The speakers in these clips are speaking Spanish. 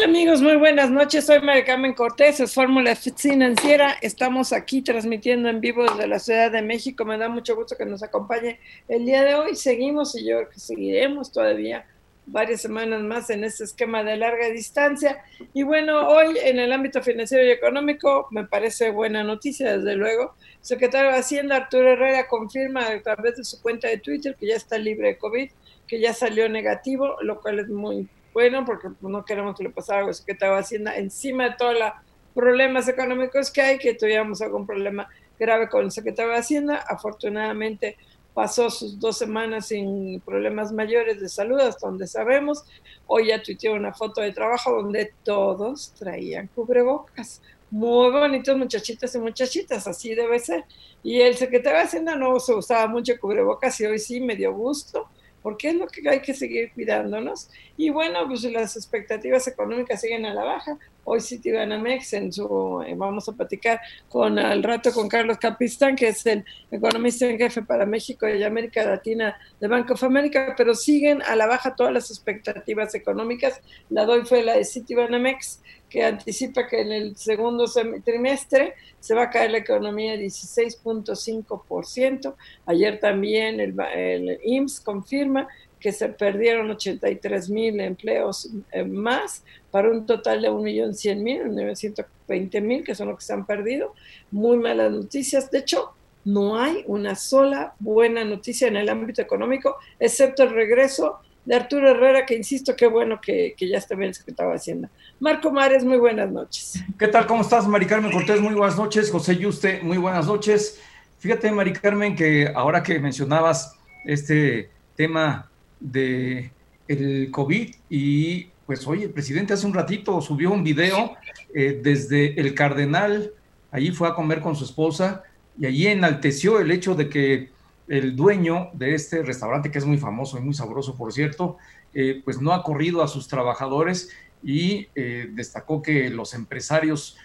Tal amigos? Muy buenas noches. Soy María Carmen Cortés, es Fórmula Financiera. Estamos aquí transmitiendo en vivo desde la Ciudad de México. Me da mucho gusto que nos acompañe el día de hoy. Seguimos y yo creo que seguiremos todavía varias semanas más en este esquema de larga distancia. Y bueno, hoy en el ámbito financiero y económico me parece buena noticia, desde luego. Secretario de Hacienda, Arturo Herrera, confirma a través de su cuenta de Twitter que ya está libre de COVID, que ya salió negativo, lo cual es muy bueno, porque no queremos que le pasara algo que estaba haciendo encima de todos los problemas económicos que hay, que tuviéramos algún problema grave con el secretario de Hacienda. Afortunadamente pasó sus dos semanas sin problemas mayores de salud, hasta donde sabemos. Hoy ya tuiteó una foto de trabajo donde todos traían cubrebocas. Muy bonitos muchachitos y muchachitas, así debe ser. Y el secretario de Hacienda no se usaba mucho cubrebocas y hoy sí me dio gusto porque es lo que hay que seguir cuidándonos. Y bueno, pues las expectativas económicas siguen a la baja. Hoy Citibanamex en su, eh, vamos a platicar con al rato con Carlos Capistán, que es el economista en jefe para México y América Latina de Banco of America, pero siguen a la baja todas las expectativas económicas. La doy fue la de Citibanamex, que anticipa que en el segundo trimestre se va a caer la economía 16.5%. Ayer también el, el IMSS confirma que se perdieron 83 mil empleos eh, más para un total de 1.100.000, 920.000, que son los que se han perdido. Muy malas noticias. De hecho, no hay una sola buena noticia en el ámbito económico, excepto el regreso de Arturo Herrera, que insisto, qué bueno que, ya está bien el secretario de Hacienda. Marco Mares, muy buenas noches. ¿Qué tal? ¿Cómo estás, Mari Carmen Cortés? Muy buenas noches. José Yuste, muy buenas noches. Fíjate, Mari Carmen, que ahora que mencionabas este tema de el COVID y pues hoy el presidente hace un ratito subió un video eh, desde el Cardenal, allí fue a comer con su esposa y allí enalteció el hecho de que el dueño de este restaurante, que es muy famoso y muy sabroso, por cierto, eh, pues no ha corrido a sus trabajadores y eh, destacó que los empresarios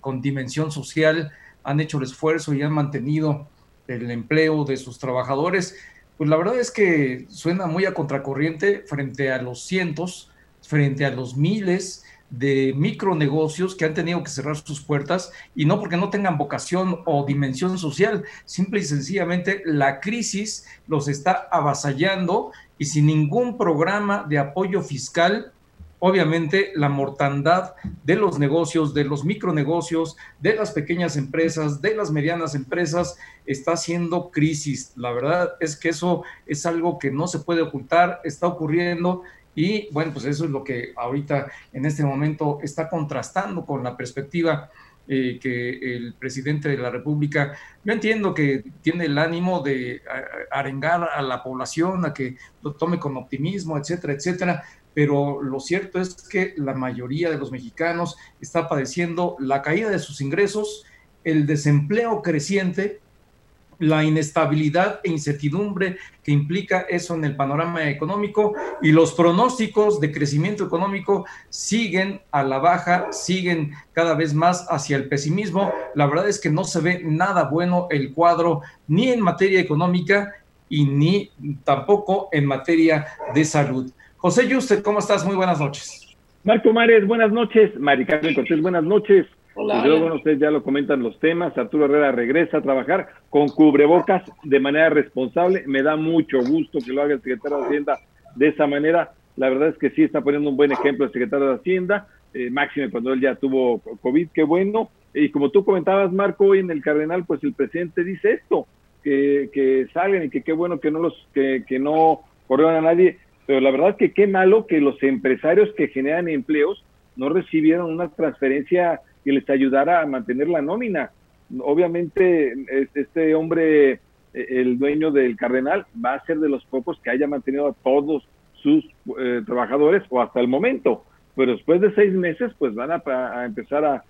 con dimensión social han hecho el esfuerzo y han mantenido el empleo de sus trabajadores. Pues la verdad es que suena muy a contracorriente frente a los cientos, frente a los miles de micronegocios que han tenido que cerrar sus puertas y no porque no tengan vocación o dimensión social, simple y sencillamente la crisis los está avasallando y sin ningún programa de apoyo fiscal obviamente la mortandad de los negocios, de los micronegocios, de las pequeñas empresas, de las medianas empresas, está haciendo crisis. La verdad es que eso es algo que no se puede ocultar, está ocurriendo y bueno, pues eso es lo que ahorita en este momento está contrastando con la perspectiva eh, que el presidente de la República, yo entiendo que tiene el ánimo de arengar a la población a que lo tome con optimismo, etcétera, etcétera, pero lo cierto es que la mayoría de los mexicanos está padeciendo la caída de sus ingresos, el desempleo creciente, la inestabilidad e incertidumbre que implica eso en el panorama económico y los pronósticos de crecimiento económico siguen a la baja, siguen cada vez más hacia el pesimismo. La verdad es que no se ve nada bueno el cuadro ni en materia económica y ni tampoco en materia de salud. José Yuste, ¿cómo estás? Muy buenas noches. Marco Mares, buenas noches. Mari Carmen Cortés, buenas noches. Hola. Y luego, bueno, ustedes ya lo comentan los temas. Arturo Herrera regresa a trabajar con cubrebocas de manera responsable. Me da mucho gusto que lo haga el secretario de Hacienda de esa manera. La verdad es que sí está poniendo un buen ejemplo el secretario de Hacienda, eh, máximo cuando él ya tuvo COVID, qué bueno. Y como tú comentabas, Marco, hoy en el Cardenal, pues el presidente dice esto, que, que salgan y que qué bueno que no los, que, que no corrieron a nadie pero la verdad es que qué malo que los empresarios que generan empleos no recibieron una transferencia que les ayudara a mantener la nómina. Obviamente este hombre eh, el dueño del Cardenal va a ser de los pocos que haya mantenido a todos sus eh, trabajadores o hasta el momento. Pero después de seis meses, pues van a, empezar a,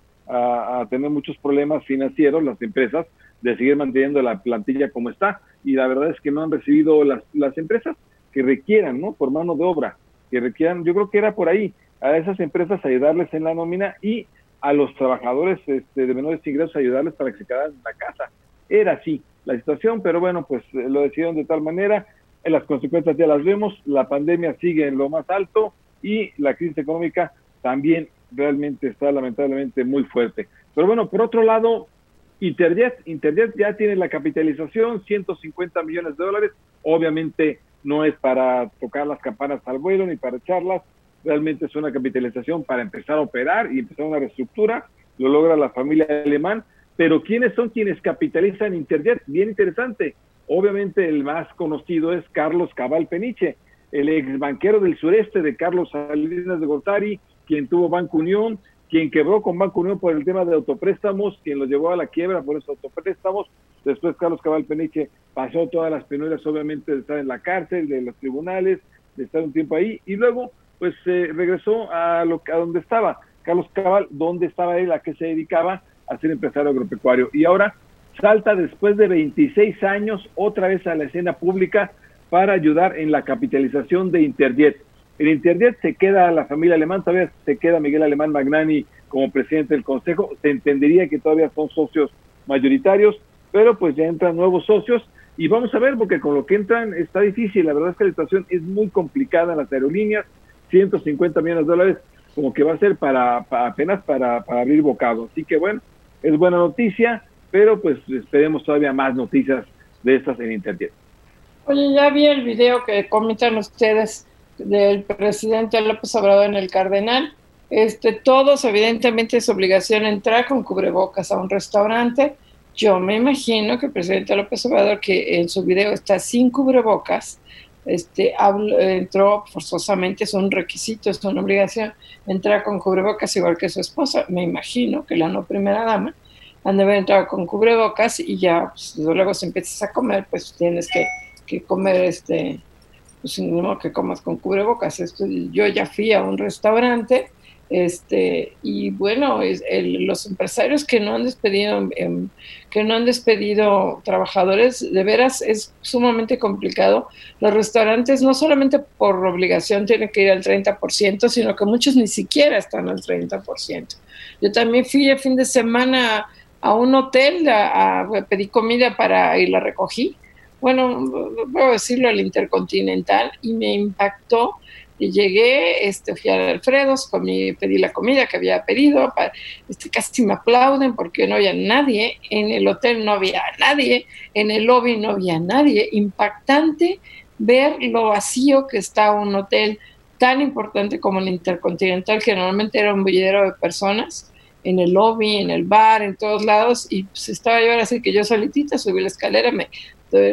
tener muchos problemas financieros las empresas de seguir manteniendo la plantilla como está. Y la verdad es que no han recibido las, las empresas que requieran, ¿no? Por mano de obra, que requieran, yo creo que era por ahí, a esas empresas ayudarles en la nómina y a los trabajadores este, de menores ingresos ayudarles para que se quedaran en la casa. Era así la situación, pero bueno, pues eh, lo decidieron de tal manera, las consecuencias ya las vemos, la pandemia sigue en lo más alto y la crisis económica también realmente está lamentablemente muy fuerte. Pero bueno, por otro lado, Interjet, Interjet ya tiene la capitalización, 150 millones de dólares, obviamente no es para tocar las campanas al vuelo ni para echarlas, realmente es una capitalización para empezar a operar y empezar una reestructura, lo logra la familia alemán, pero ¿quiénes son quienes capitalizan Interjet? Bien interesante. Obviamente el más conocido es Carlos Cabal Peniche, el ex banquero del sureste de Carlos Salinas de Gortari, quien tuvo Banco Unión, quien quebró con Banco Unión por el tema de autopréstamos, quien lo llevó a la quiebra por esos autopréstamos. Después Carlos Cabal Peniche pasó todas las penurias, obviamente, de estar en la cárcel, de los tribunales, de estar un tiempo ahí, y luego pues eh, regresó a, lo, a donde estaba. Carlos Cabal, ¿dónde estaba él? ¿A qué se dedicaba? A ser empresario agropecuario. Y ahora salta después de 26 años otra vez a la escena pública para ayudar en la capitalización de Interjet. En Interjet se queda la familia alemán, todavía se queda Miguel Alemán Magnani como presidente del consejo, se entendería que todavía son socios mayoritarios, pero pues ya entran nuevos socios y vamos a ver porque con lo que entran está difícil, la verdad es que la situación es muy complicada en las aerolíneas, 150 millones de dólares, como que va a ser para, apenas para, abrir bocado. Así que bueno, es buena noticia, pero pues esperemos todavía más noticias de estas en Internet. Oye, ya vi el video que comentan ustedes del presidente López Obrador en el Cardenal. Este, todos, evidentemente, es obligación entrar con cubrebocas a un restaurante. Yo me imagino que el presidente López Obrador, que en su video está sin cubrebocas, este, entró forzosamente, es un requisito, es una obligación, entrar con cubrebocas igual que su esposa, me imagino que la no primera dama, han de haber entrado con cubrebocas y ya, pues, luego si empiezas a comer, pues tienes que, que comer, este, pues que comas con cubrebocas. Esto, yo ya fui a un restaurante este, y bueno, es los empresarios que no han despedido, em, que no han despedido trabajadores, de veras es sumamente complicado. Los restaurantes no solamente por obligación tienen que ir al 30%, sino que muchos ni siquiera están al 30%. Yo también fui el fin de semana a un hotel, a, pedí comida para y la recogí. Bueno, puedo decirlo, al Intercontinental, y me impactó llegué, este, fui a Alfredos, pedí la comida que había pedido, este, casi me aplauden porque no había nadie, en el hotel no había nadie, en el lobby no había nadie. Impactante ver lo vacío que está un hotel tan importante como el Intercontinental, que normalmente era un bullidero de personas, en el lobby, en el bar, en todos lados, y pues estaba yo ahora así que yo solitita subí la escalera, me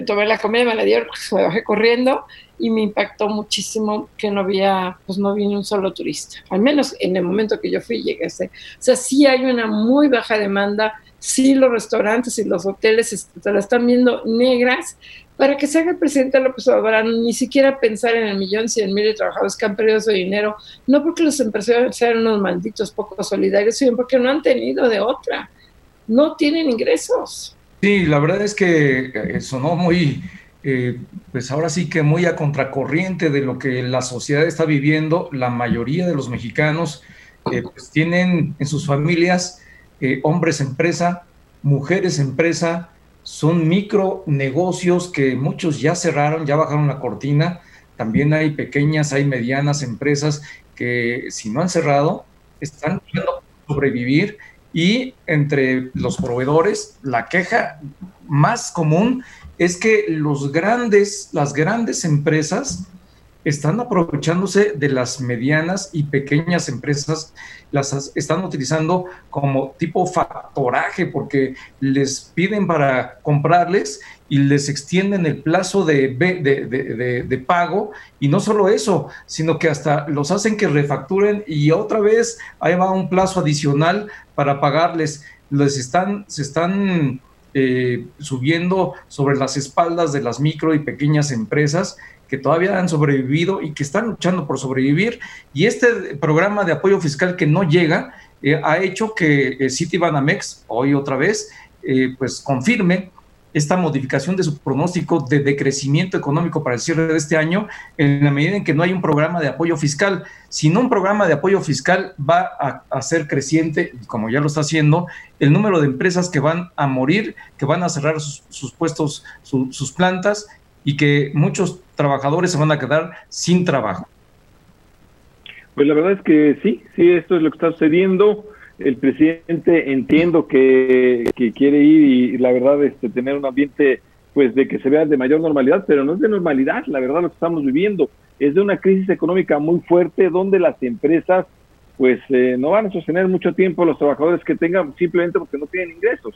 tomé la comida, me la dieron, me bajé corriendo y me impactó muchísimo que no había, pues no había un solo turista. Al menos en el momento que yo fui llegué. O sea, sí hay una muy baja demanda, sí los restaurantes y los hoteles se la están viendo negras para que se haga el presidente López Obrador, ni siquiera pensar en el millón, cien mil de trabajadores que han perdido su dinero, no porque los empresarios sean unos malditos poco solidarios, sino porque no han tenido de otra, no tienen ingresos. Sí, la verdad es que eh, sonó muy, eh, pues ahora sí que muy a contracorriente de lo que la sociedad está viviendo. La mayoría de los mexicanos eh, pues tienen en sus familias hombres empresa, mujeres empresa, son micro negocios que muchos ya cerraron, ya bajaron la cortina. También hay pequeñas, hay medianas empresas que si no han cerrado, están sobrevivir y entre los proveedores, la queja más común es que los grandes, las grandes empresas están aprovechándose de las medianas y pequeñas empresas, las están utilizando como tipo factoraje porque les piden para comprarles y les extienden el plazo de, de, pago y no solo eso, sino que hasta los hacen que refacturen y otra vez ahí va un plazo adicional para pagarles. Les están, se están eh, subiendo sobre las espaldas de las micro y pequeñas empresas que todavía han sobrevivido y que están luchando por sobrevivir. Y este programa de apoyo fiscal que no llega eh, ha hecho que eh, Citibanamex, hoy otra vez, pues confirme esta modificación de su pronóstico de decrecimiento económico para el cierre de este año en la medida en que no hay un programa de apoyo fiscal. Si no un programa de apoyo fiscal va a, hacer creciente, como ya lo está haciendo, el número de empresas que van a morir, que van a cerrar sus, puestos, sus plantas y que muchos trabajadores se van a quedar sin trabajo. Pues la verdad es que sí, sí, esto es lo que está sucediendo el presidente entiendo que, quiere ir y, la verdad este tener un ambiente pues de que se vea de mayor normalidad, pero no es de normalidad, la verdad lo que estamos viviendo es de una crisis económica muy fuerte donde las empresas pues eh, no van a sostener mucho tiempo los trabajadores que tengan simplemente porque no tienen ingresos.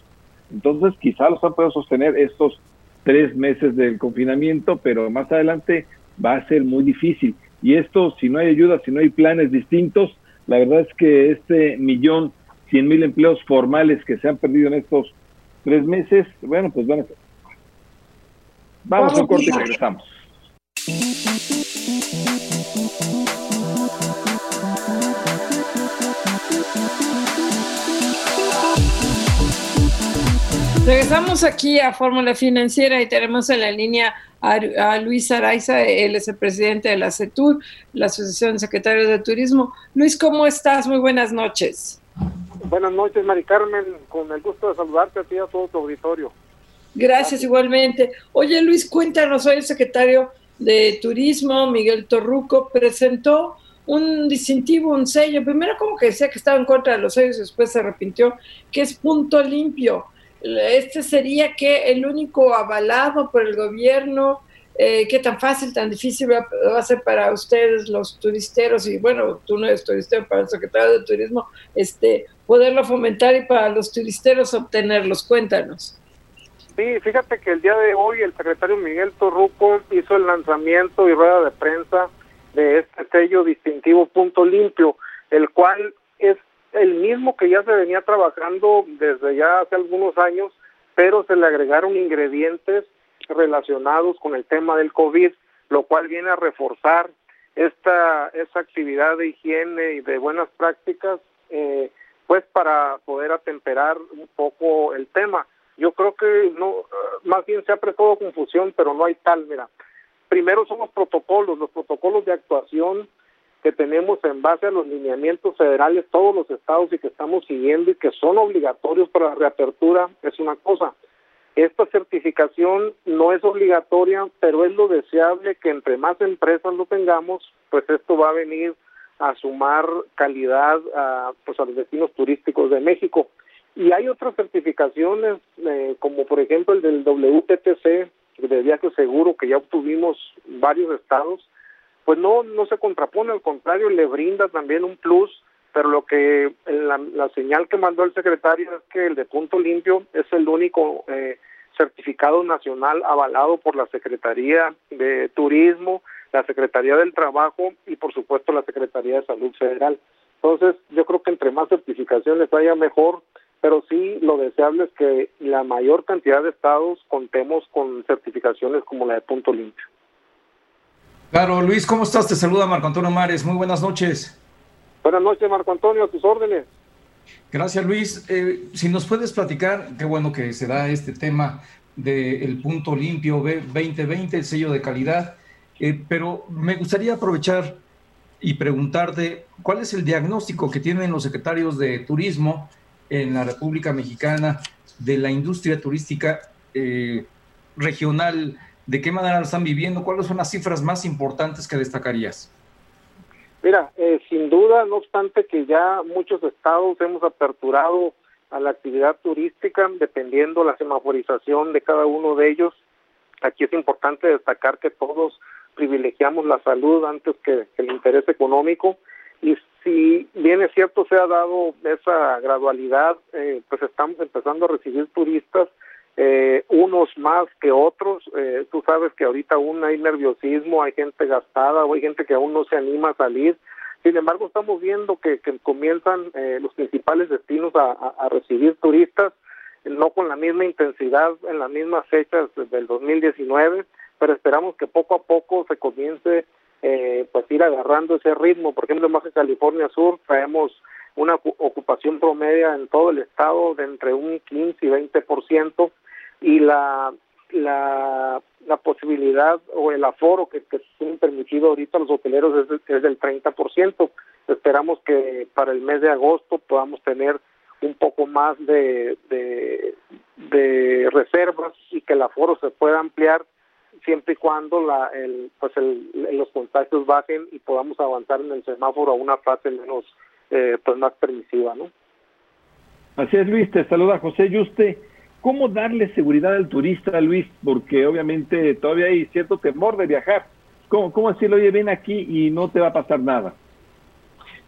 Entonces quizá los han podido sostener estos tres meses del confinamiento, pero más adelante va a ser muy difícil. Y esto, si no hay ayuda, si no hay planes distintos, la verdad es que este millón cien mil empleos formales que se han perdido en estos tres meses, bueno, pues van a ser. Vamos a un corte y regresamos. Regresamos aquí a Fórmula Financiera y tenemos en la línea a, Luis Araiza, él es el presidente de la CETUR, la Asociación de Secretarios de Turismo. Luis, ¿cómo estás? Muy buenas noches. Buenas noches, Mari Carmen, con el gusto de saludarte a ti y a todo tu auditorio. Gracias, igualmente. Oye, Luis, cuéntanos, hoy el secretario de Turismo, Miguel Torruco, presentó un distintivo, un sello. Primero como que decía que estaba en contra de los sellos y después se arrepintió, que es punto limpio este sería que el único avalado por el gobierno, eh, qué tan fácil, tan difícil va, a ser para ustedes los turisteros, y bueno, tú no eres turistero, para el secretario de Turismo, este, poderlo fomentar y para los turisteros obtenerlos. Cuéntanos. Sí, fíjate que el día de hoy el secretario Miguel Torruco hizo el lanzamiento y rueda de prensa de este sello distintivo Punto Limpio, el cual es el mismo que ya se venía trabajando desde ya hace algunos años, pero se le agregaron ingredientes relacionados con el tema del COVID, lo cual viene a reforzar esta esa actividad de higiene y de buenas prácticas, eh, pues para poder atemperar un poco el tema. Yo creo que no, más bien se ha prestado confusión, pero no hay tal, mira. Primero son los protocolos, los protocolos de actuación que tenemos en base a los lineamientos federales, todos los estados y que estamos siguiendo y que son obligatorios para la reapertura, es una cosa. Esta certificación no es obligatoria, pero es lo deseable que entre más empresas lo tengamos, pues esto va a venir a sumar calidad a, pues a los destinos turísticos de México. Y hay otras certificaciones, eh, como por ejemplo el del WTTC, de viaje seguro, que ya obtuvimos varios estados, pues no, no se contrapone, al contrario, le brinda también un plus, pero lo que la, la señal que mandó el secretario es que el de punto limpio es el único eh, certificado nacional avalado por la Secretaría de Turismo, la Secretaría del Trabajo y por supuesto la Secretaría de Salud Federal. Entonces, yo creo que entre más certificaciones haya mejor, pero sí lo deseable es que la mayor cantidad de estados contemos con certificaciones como la de punto limpio. Claro, Luis, ¿cómo estás? Te saluda Marco Antonio Mares. Muy buenas noches. Buenas noches, Marco Antonio, a tus órdenes. Gracias, Luis. Eh, si nos puedes platicar, qué bueno que se da este tema del punto limpio 2020, el sello de calidad, eh, pero me gustaría aprovechar y preguntarte cuál es el diagnóstico que tienen los secretarios de turismo en la República Mexicana de la industria turística eh, regional ¿De qué manera lo están viviendo? ¿Cuáles son las cifras más importantes que destacarías? Mira, eh, sin duda, no obstante que ya muchos estados hemos aperturado a la actividad turística, dependiendo la semaforización de cada uno de ellos. Aquí es importante destacar que todos privilegiamos la salud antes que, el interés económico y si bien es cierto se ha dado esa gradualidad, eh, pues estamos empezando a recibir turistas eh, unos más que otros. Eh, tú sabes que ahorita aún hay nerviosismo, hay gente gastada, o hay gente que aún no se anima a salir. Sin embargo, estamos viendo que, que comienzan eh, los principales destinos a, recibir turistas. no con la misma intensidad en las mismas fechas del 2019, pero esperamos que poco a poco se comience eh, pues ir agarrando ese ritmo. Por ejemplo, en Baja California Sur traemos una ocupación promedia en todo el estado de entre un 15 y 20% y la la, la posibilidad o el aforo que, que tienen permitido ahorita los hoteleros es, es del 30%. Esperamos que para el mes de agosto podamos tener un poco más de, de, reservas y que el aforo se pueda ampliar siempre y cuando la, el, pues el, los contagios bajen y podamos avanzar en el semáforo a una fase menos eh, pues más permisiva, ¿no? Así es, Luis. Te saluda José Yuste. ¿Cómo darle seguridad al turista, Luis? Porque obviamente todavía hay cierto temor de viajar. ¿Cómo, cómo decirle, oye, ven aquí y no te va a pasar nada?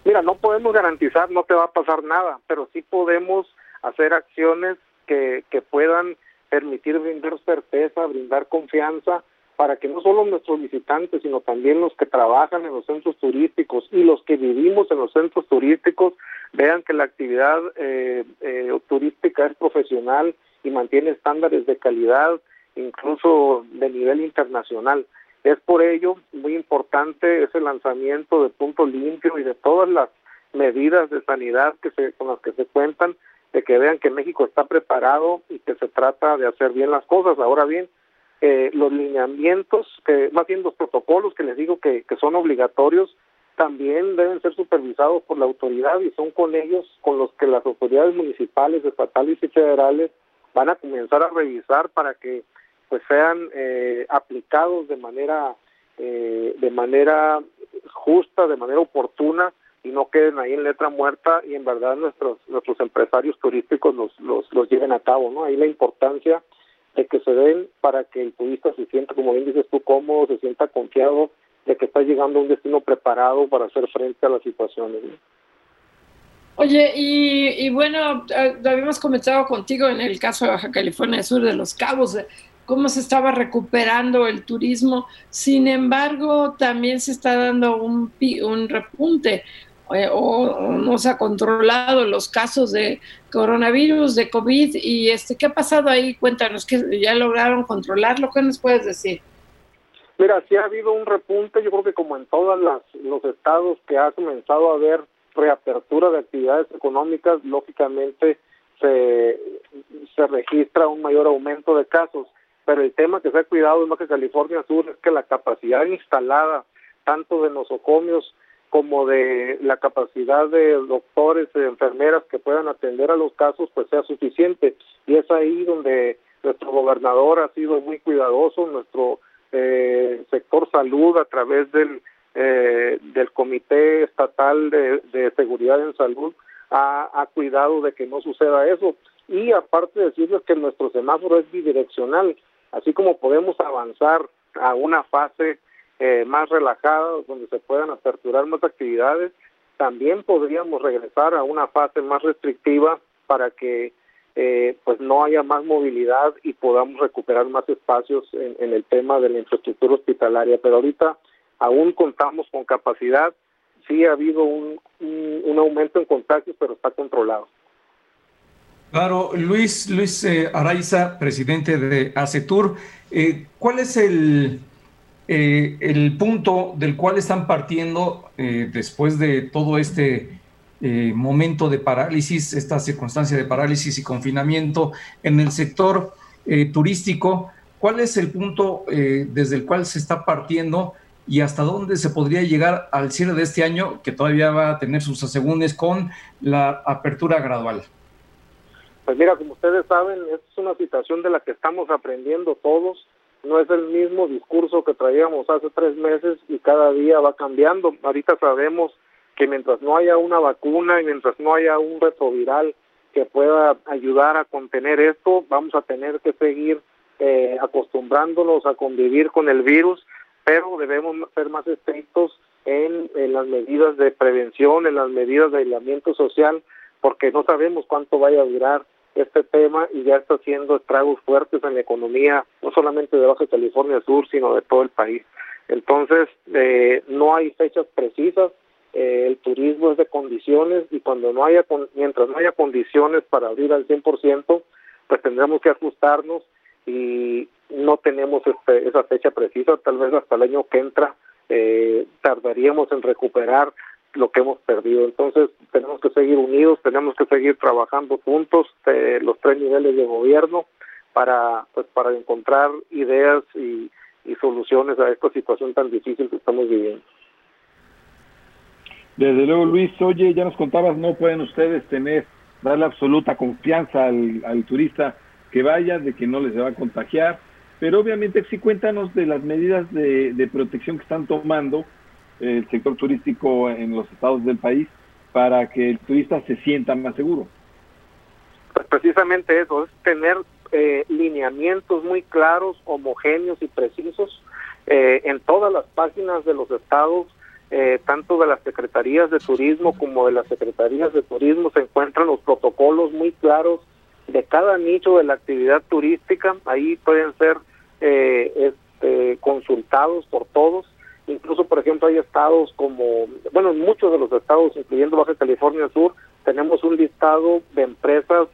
Mira, no podemos garantizar no te va a pasar nada, pero sí podemos hacer acciones que, que puedan permitir brindar certeza, brindar confianza, para que no solo nuestros visitantes, sino también los que trabajan en los centros turísticos y los que vivimos en los centros turísticos vean que la actividad eh, eh, turística es profesional, y mantiene estándares de calidad, incluso de nivel internacional. Es por ello muy importante ese lanzamiento de punto limpio y de todas las medidas de sanidad que se, con las que se cuentan, de que vean que México está preparado y que se trata de hacer bien las cosas. Ahora bien, eh, los lineamientos, que más bien los protocolos que les digo que, que son obligatorios, también deben ser supervisados por la autoridad y son con ellos con los que las autoridades municipales, estatales y federales van a comenzar a revisar para que pues sean eh, aplicados de manera eh, de manera justa, de manera oportuna y no queden ahí en letra muerta y en verdad nuestros nuestros empresarios turísticos los los, los lleven a cabo, ¿no? Ahí la importancia de que se den para que el turista se sienta, como bien dices tú, cómodo, se sienta confiado de que está llegando a un destino preparado para hacer frente a las situaciones. ¿no? Oye, y, bueno, eh, lo habíamos comentado contigo en el caso de Baja California Sur, de los cabos, cómo se estaba recuperando el turismo. Sin embargo, también se está dando un, un repunte eh, o, no se ha controlado los casos de coronavirus, de COVID. y este ¿Qué ha pasado ahí? Cuéntanos, que ya lograron controlarlo? ¿Qué nos puedes decir? Mira, sí ha habido un repunte, yo creo que como en todos los estados que ha comenzado a haber reapertura de actividades económicas, lógicamente se, se registra un mayor aumento de casos, pero el tema que se ha cuidado en Baja California Sur es que la capacidad instalada tanto de nosocomios como de la capacidad de doctores y enfermeras que puedan atender a los casos pues sea suficiente. Y es ahí donde nuestro gobernador ha sido muy cuidadoso, nuestro eh, sector salud a través del eh, del Comité Estatal de, Seguridad en Salud ha, cuidado de que no suceda eso. Y aparte de decirles que nuestro semáforo es bidireccional, así como podemos avanzar a una fase eh, más relajada donde se puedan aperturar más actividades, también podríamos regresar a una fase más restrictiva para que eh, pues no haya más movilidad y podamos recuperar más espacios en, en el tema de la infraestructura hospitalaria. Pero ahorita aún contamos con capacidad, sí ha habido un, un, aumento en contagios, pero está controlado. Claro, Luis, Luis eh, Araiza, presidente de ACETUR, eh, ¿cuál es el, eh, el punto del cual están partiendo después de todo este momento de parálisis, esta circunstancia de parálisis y confinamiento en el sector turístico? ¿Cuál es el punto desde el cual se está partiendo y hasta dónde se podría llegar al cierre de este año, que todavía va a tener sus asegúnes con la apertura gradual? Pues mira, como ustedes saben, es una situación de la que estamos aprendiendo todos. No es el mismo discurso que traíamos hace tres meses y cada día va cambiando. Ahorita sabemos que mientras no haya una vacuna y mientras no haya un retroviral que pueda ayudar a contener esto, vamos a tener que seguir eh, acostumbrándonos a convivir con el virus pero debemos ser más estrictos en, las medidas de prevención, en las medidas de aislamiento social, porque no sabemos cuánto vaya a durar este tema y ya está haciendo estragos fuertes en la economía, no solamente de Baja California Sur, sino de todo el país. Entonces, eh, no hay fechas precisas, eh, el turismo es de condiciones y cuando no haya, mientras no haya condiciones para abrir al 100%, pues tendremos que ajustarnos y no tenemos este, esa fecha precisa, tal vez hasta el año que entra eh, tardaríamos en recuperar lo que hemos perdido. Entonces tenemos que seguir unidos, tenemos que seguir trabajando juntos eh, los tres niveles de gobierno para pues para encontrar ideas y, y soluciones a esta situación tan difícil que estamos viviendo. Desde luego, Luis, oye, ya nos contabas, no pueden ustedes tener, darle absoluta confianza al, al turista que vaya, de que no les va a contagiar, pero obviamente sí cuéntanos de las medidas de, de protección que están tomando el sector turístico en los estados del país para que el turista se sienta más seguro. Pues precisamente eso, es tener eh, lineamientos muy claros, homogéneos y precisos eh, en todas las páginas de los estados, eh, tanto de las secretarías de turismo como de las secretarías de turismo, se encuentran los protocolos muy claros de cada nicho de la actividad turística. Ahí pueden ser este, consultados por todos. Incluso, por ejemplo, hay estados como, bueno, en muchos de los estados, incluyendo Baja California Sur, tenemos un listado de empresas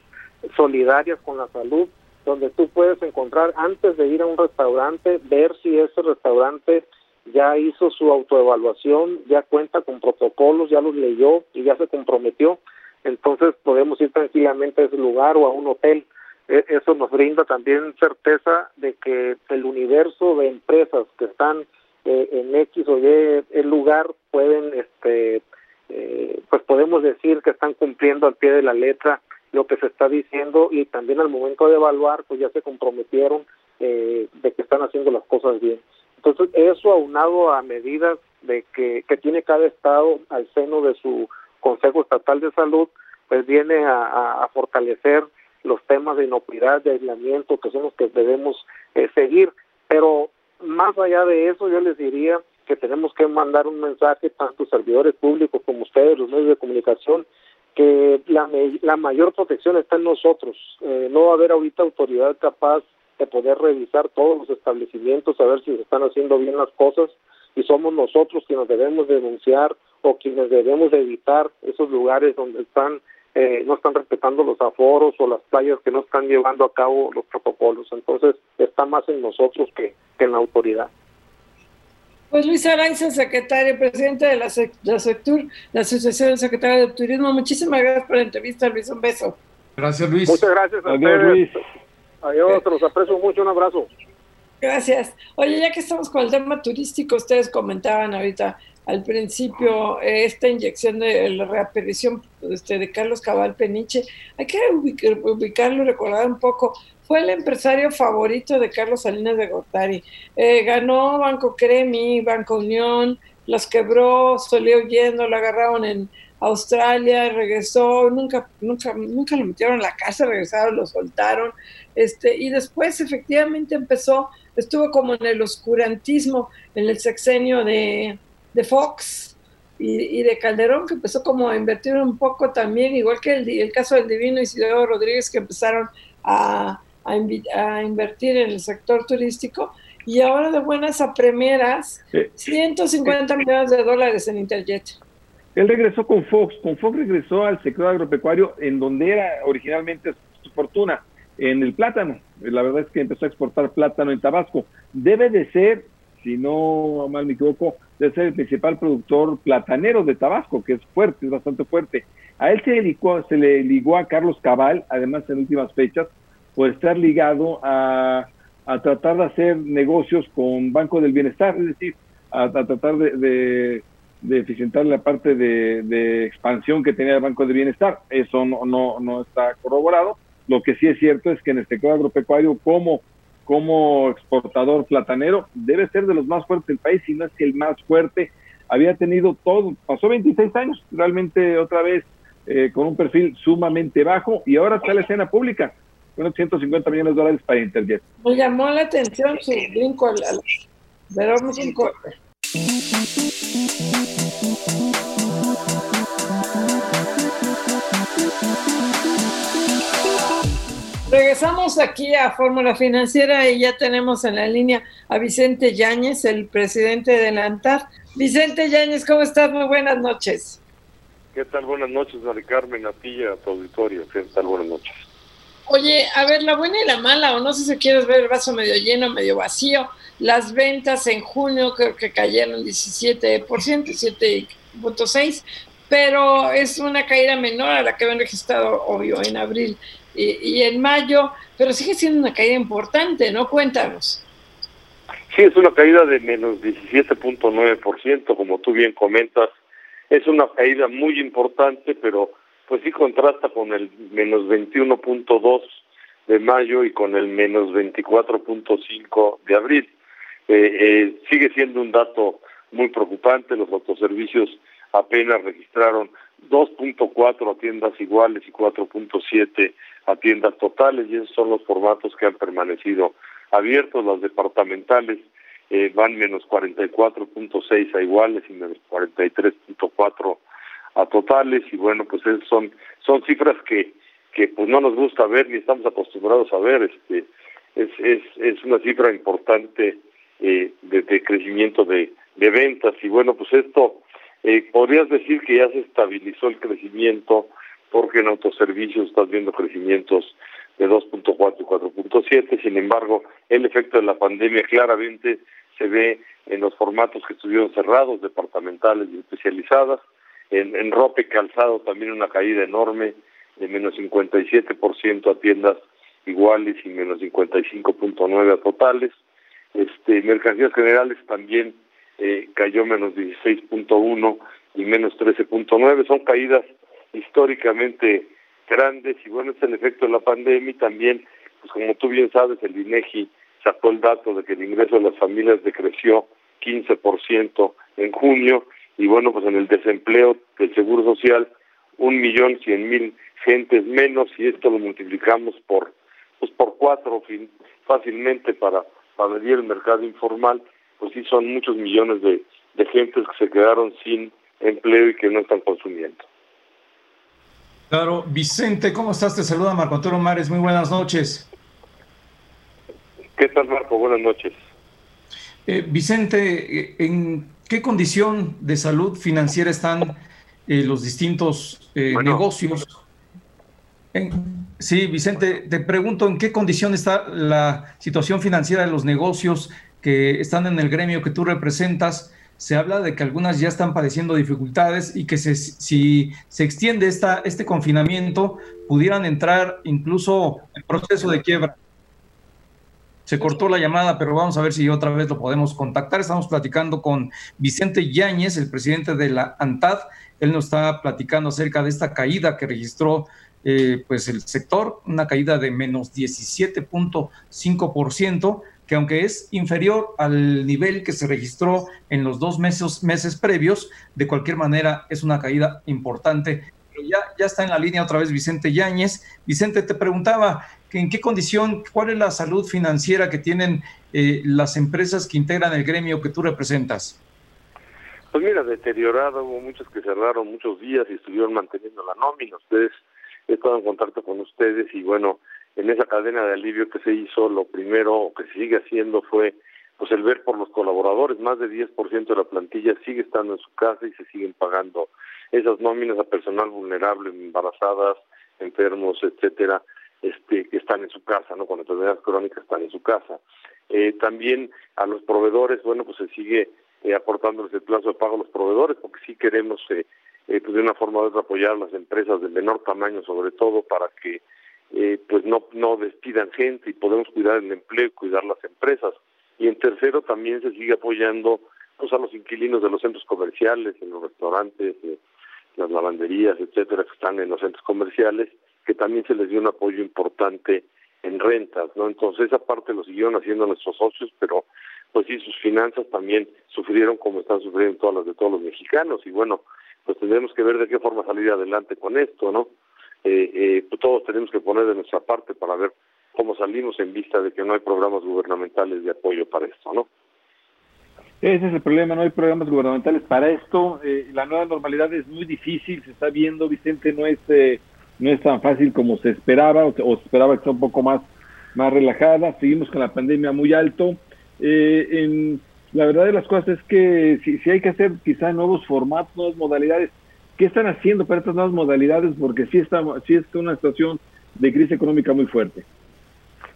solidarias con la salud donde tú puedes encontrar antes de ir a un restaurante, ver si ese restaurante ya hizo su autoevaluación, ya cuenta con protocolos, ya los leyó y ya se comprometió. Entonces podemos ir tranquilamente a ese lugar o a un hotel. E, eso nos brinda también certeza de que el universo de empresas que están eh, en X o Y el lugar pueden, este, eh, pues podemos decir que están cumpliendo al pie de la letra lo que se está diciendo y también al momento de evaluar pues ya se comprometieron eh, de que están haciendo las cosas bien. Entonces eso aunado a medidas de que, que tiene cada estado al seno de su Consejo Estatal de Salud, pues viene a, fortalecer los temas de inocuidad, de aislamiento, que son los que debemos eh, seguir. Pero más allá de eso, yo les diría que tenemos que mandar un mensaje tanto servidores públicos como ustedes, los medios de comunicación, que la, la mayor protección está en nosotros. Eh, no va a haber ahorita autoridad capaz de poder revisar todos los establecimientos, a ver si se están haciendo bien las cosas y somos nosotros quienes debemos denunciar o quienes debemos evitar esos lugares donde están eh, no están respetando los aforos o las playas que no están llevando a cabo los protocolos. Entonces está más en nosotros que, que en la autoridad. Pues Luis Araiza, secretario, presidente de la, la SECTUR, la Asociación de Secretarios de Turismo. Muchísimas gracias por la entrevista, Luis. Un beso. Gracias, Luis. Muchas gracias a Adiós, Luis. Adiós, los aprecio mucho. Un abrazo. Gracias. Oye, ya que estamos con el tema turístico, ustedes comentaban ahorita al principio eh, esta inyección de la reaparición este, de Carlos Cabal Peniche. Hay que ubicarlo recordar un poco fue el empresario favorito de Carlos Salinas de Gortari. Eh, ganó Banco Cremi, Banco Unión, los quebró, salió huyendo, lo agarraron en Australia, regresó, nunca, nunca, nunca lo metieron en la casa, regresaron, lo soltaron, este, y después efectivamente empezó, estuvo como en el oscurantismo, en el sexenio de, de Fox y, y, de Calderón, que empezó como a invertir un poco también, igual que el, el caso del Divino Isidoro Rodríguez, que empezaron a, a, a, invertir en el sector turístico y ahora de buenas a primeras 150 millones de dólares en Interjet. Él regresó con Fox, con Fox regresó al sector agropecuario en donde era originalmente su fortuna, en el plátano. La verdad es que empezó a exportar plátano en Tabasco. Debe de ser, si no mal me equivoco, debe ser el principal productor platanero de Tabasco, que es fuerte, es bastante fuerte. A él se le ligó, se le ligó a Carlos Cabal, además en últimas fechas, por estar ligado a, a tratar de hacer negocios con Banco del Bienestar, es decir, a, a tratar de, de, de, eficientar la parte de, de, expansión que tenía el Banco del Bienestar. Eso no, no, no está corroborado. Lo que sí es cierto es que en el sector agropecuario, como, como exportador platanero, debe ser de los más fuertes del país, si no es el más fuerte. Había tenido todo, pasó 26 años realmente otra vez eh, con un perfil sumamente bajo y ahora está la escena pública unos 150 millones de dólares para Interjet. Me llamó la atención su brinco al... al. Regresamos aquí a Fórmula Financiera y ya tenemos en la línea a Vicente Yáñez, el presidente de la ANTAR. Vicente Yáñez, ¿cómo estás? Muy buenas noches. ¿Qué tal? Buenas noches, Mari Carmen, a ti y a tu auditorio. ¿Qué tal? Buenas noches. Oye, a ver, la buena y la mala, o no sé si quieres ver el vaso medio lleno, medio vacío. Las ventas en junio creo que cayeron 17%, 7.6%, pero es una caída menor a la que habían registrado, obvio, en abril y, y en mayo, pero sigue siendo una caída importante, ¿no? Cuéntanos. Sí, es una caída de menos 17.9%, como tú bien comentas. Es una caída muy importante, pero pues sí contrasta con el menos 21.2 de mayo y con el menos 24.5 de abril. Eh, eh, sigue siendo un dato muy preocupante. Los autoservicios apenas registraron 2.4 a tiendas iguales y 4.7 a tiendas totales y esos son los formatos que han permanecido abiertos, las departamentales eh, van menos 44.6 a iguales y menos 43.4 a totales. Y bueno pues son son cifras que que pues no nos gusta ver ni estamos acostumbrados a ver. Este es es es una cifra importante eh, de, crecimiento de, de ventas. Y bueno pues esto eh, podrías decir que ya se estabilizó el crecimiento porque en autoservicios estás viendo crecimientos de 2.4 y 4.7. Sin embargo, el efecto de la pandemia claramente se ve en los formatos que estuvieron cerrados, departamentales y especializadas. En, en ropa y calzado también una caída enorme de menos 57% a tiendas iguales y menos 55.9 a totales. Este, mercancías generales también eh, cayó menos 16.1 y menos 13.9. Son caídas históricamente grandes y bueno, es el efecto de la pandemia y también, pues como tú bien sabes, el INEGI sacó el dato de que el ingreso de las familias decreció 15% en junio y bueno, pues en el desempleo del Seguro Social, un millón cien mil gentes menos y esto lo multiplicamos por pues por cuatro fácilmente para, para medir el mercado informal, pues sí son muchos millones de, de gentes que se quedaron sin empleo y que no están consumiendo. Claro, Vicente, ¿cómo estás? Te saluda Marco Antonio Mares, muy buenas noches. ¿Qué tal, Marco? Buenas noches. Eh, Vicente, eh, ¿en qué condición de salud financiera están eh, los distintos negocios? sí, Vicente, te pregunto, ¿en qué condición está la situación financiera de los negocios que están en el gremio que tú representas? Se habla de que algunas ya están padeciendo dificultades y que si se extiende esta, este confinamiento, pudieran entrar incluso en proceso de quiebra. Se cortó la llamada, pero vamos a ver si otra vez lo podemos contactar. Estamos platicando con Vicente Yáñez, el presidente de la ANTAD. Él nos está platicando acerca de esta caída que registró eh, pues el sector, una caída de menos 17.5%, que aunque es inferior al nivel que se registró en los dos meses, meses previos, de cualquier manera es una caída importante. Pero ya, ya está en la línea otra vez Vicente Yáñez. Vicente, te preguntaba que en qué condición, cuál es la salud financiera que tienen eh, las empresas que integran el gremio que tú representas. Pues mira, deteriorado, hubo muchos que cerraron muchos días y estuvieron manteniendo la nómina. Ustedes, he estado en contacto con ustedes y bueno, en esa cadena de alivio que se hizo, lo primero que se sigue haciendo fue pues el ver por los colaboradores, más de 10% de la plantilla sigue estando en su casa y se siguen pagando esas nóminas a personal vulnerable, embarazadas, enfermos, etcétera, este que están en su casa, ¿no? Con enfermedades crónicas están en su casa. Eh, también a los proveedores, bueno, pues se sigue eh, aportándoles el plazo de pago a los proveedores, porque sí queremos eh, eh, pues de una forma u otra apoyar a las empresas de menor tamaño, sobre todo para que eh, pues no, no despidan gente y podemos cuidar el empleo, cuidar las empresas. Y en tercero también se sigue apoyando pues, a los inquilinos de los centros comerciales, en los restaurantes, eh, las lavanderías, etcétera, que están en los centros comerciales, que también se les dio un apoyo importante en rentas, ¿no? Entonces esa parte lo siguieron haciendo nuestros socios, pero pues sí, sus finanzas también sufrieron como están sufriendo todas las de todos los mexicanos y bueno, pues tendremos que ver de qué forma salir adelante con esto, ¿no? Eh, eh, pues todos tenemos que poner de nuestra parte para ver cómo salimos en vista de que no hay programas gubernamentales de apoyo para esto, ¿no? Ese es el problema, no hay programas gubernamentales para esto. Eh, la nueva normalidad es muy difícil, se está viendo, Vicente, no es eh, no es tan fácil como se esperaba o, se esperaba que sea un poco más más relajada. Seguimos con la pandemia muy alto. Eh, en, la verdad de las cosas es que si, si hay que hacer quizá nuevos formatos, nuevas modalidades, ¿Qué están haciendo para estas nuevas modalidades? Porque sí, está, sí es una situación de crisis económica muy fuerte.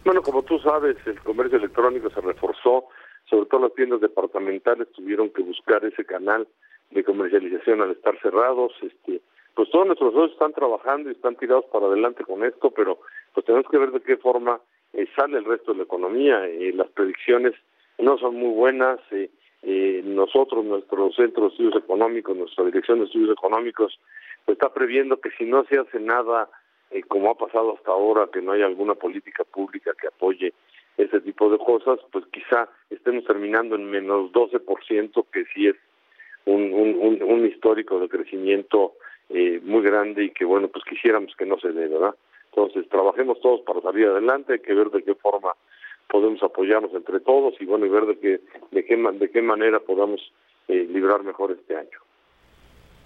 Bueno, como tú sabes, el comercio electrónico se reforzó, sobre todo las tiendas departamentales tuvieron que buscar ese canal de comercialización al estar cerrados, este, pues todos nuestros socios están trabajando y están tirados para adelante con esto, pero pues tenemos que ver de qué forma eh, sale el resto de la economía. Eh, las predicciones no son muy buenas. Eh, eh, nosotros, nuestro centro de estudios económicos, nuestra dirección de estudios económicos, pues está previendo que si no se hace nada, eh, como ha pasado hasta ahora, que no hay alguna política pública que apoye ese tipo de cosas, pues quizá estemos terminando en menos 12%, que sí es un, un, un, histórico de crecimiento eh, muy grande y que, bueno, pues quisiéramos que no se dé, ¿verdad? Entonces, trabajemos todos para salir adelante, hay que ver de qué forma podemos apoyarnos entre todos y bueno y ver de qué de qué de qué manera podamos eh, librar mejor este año.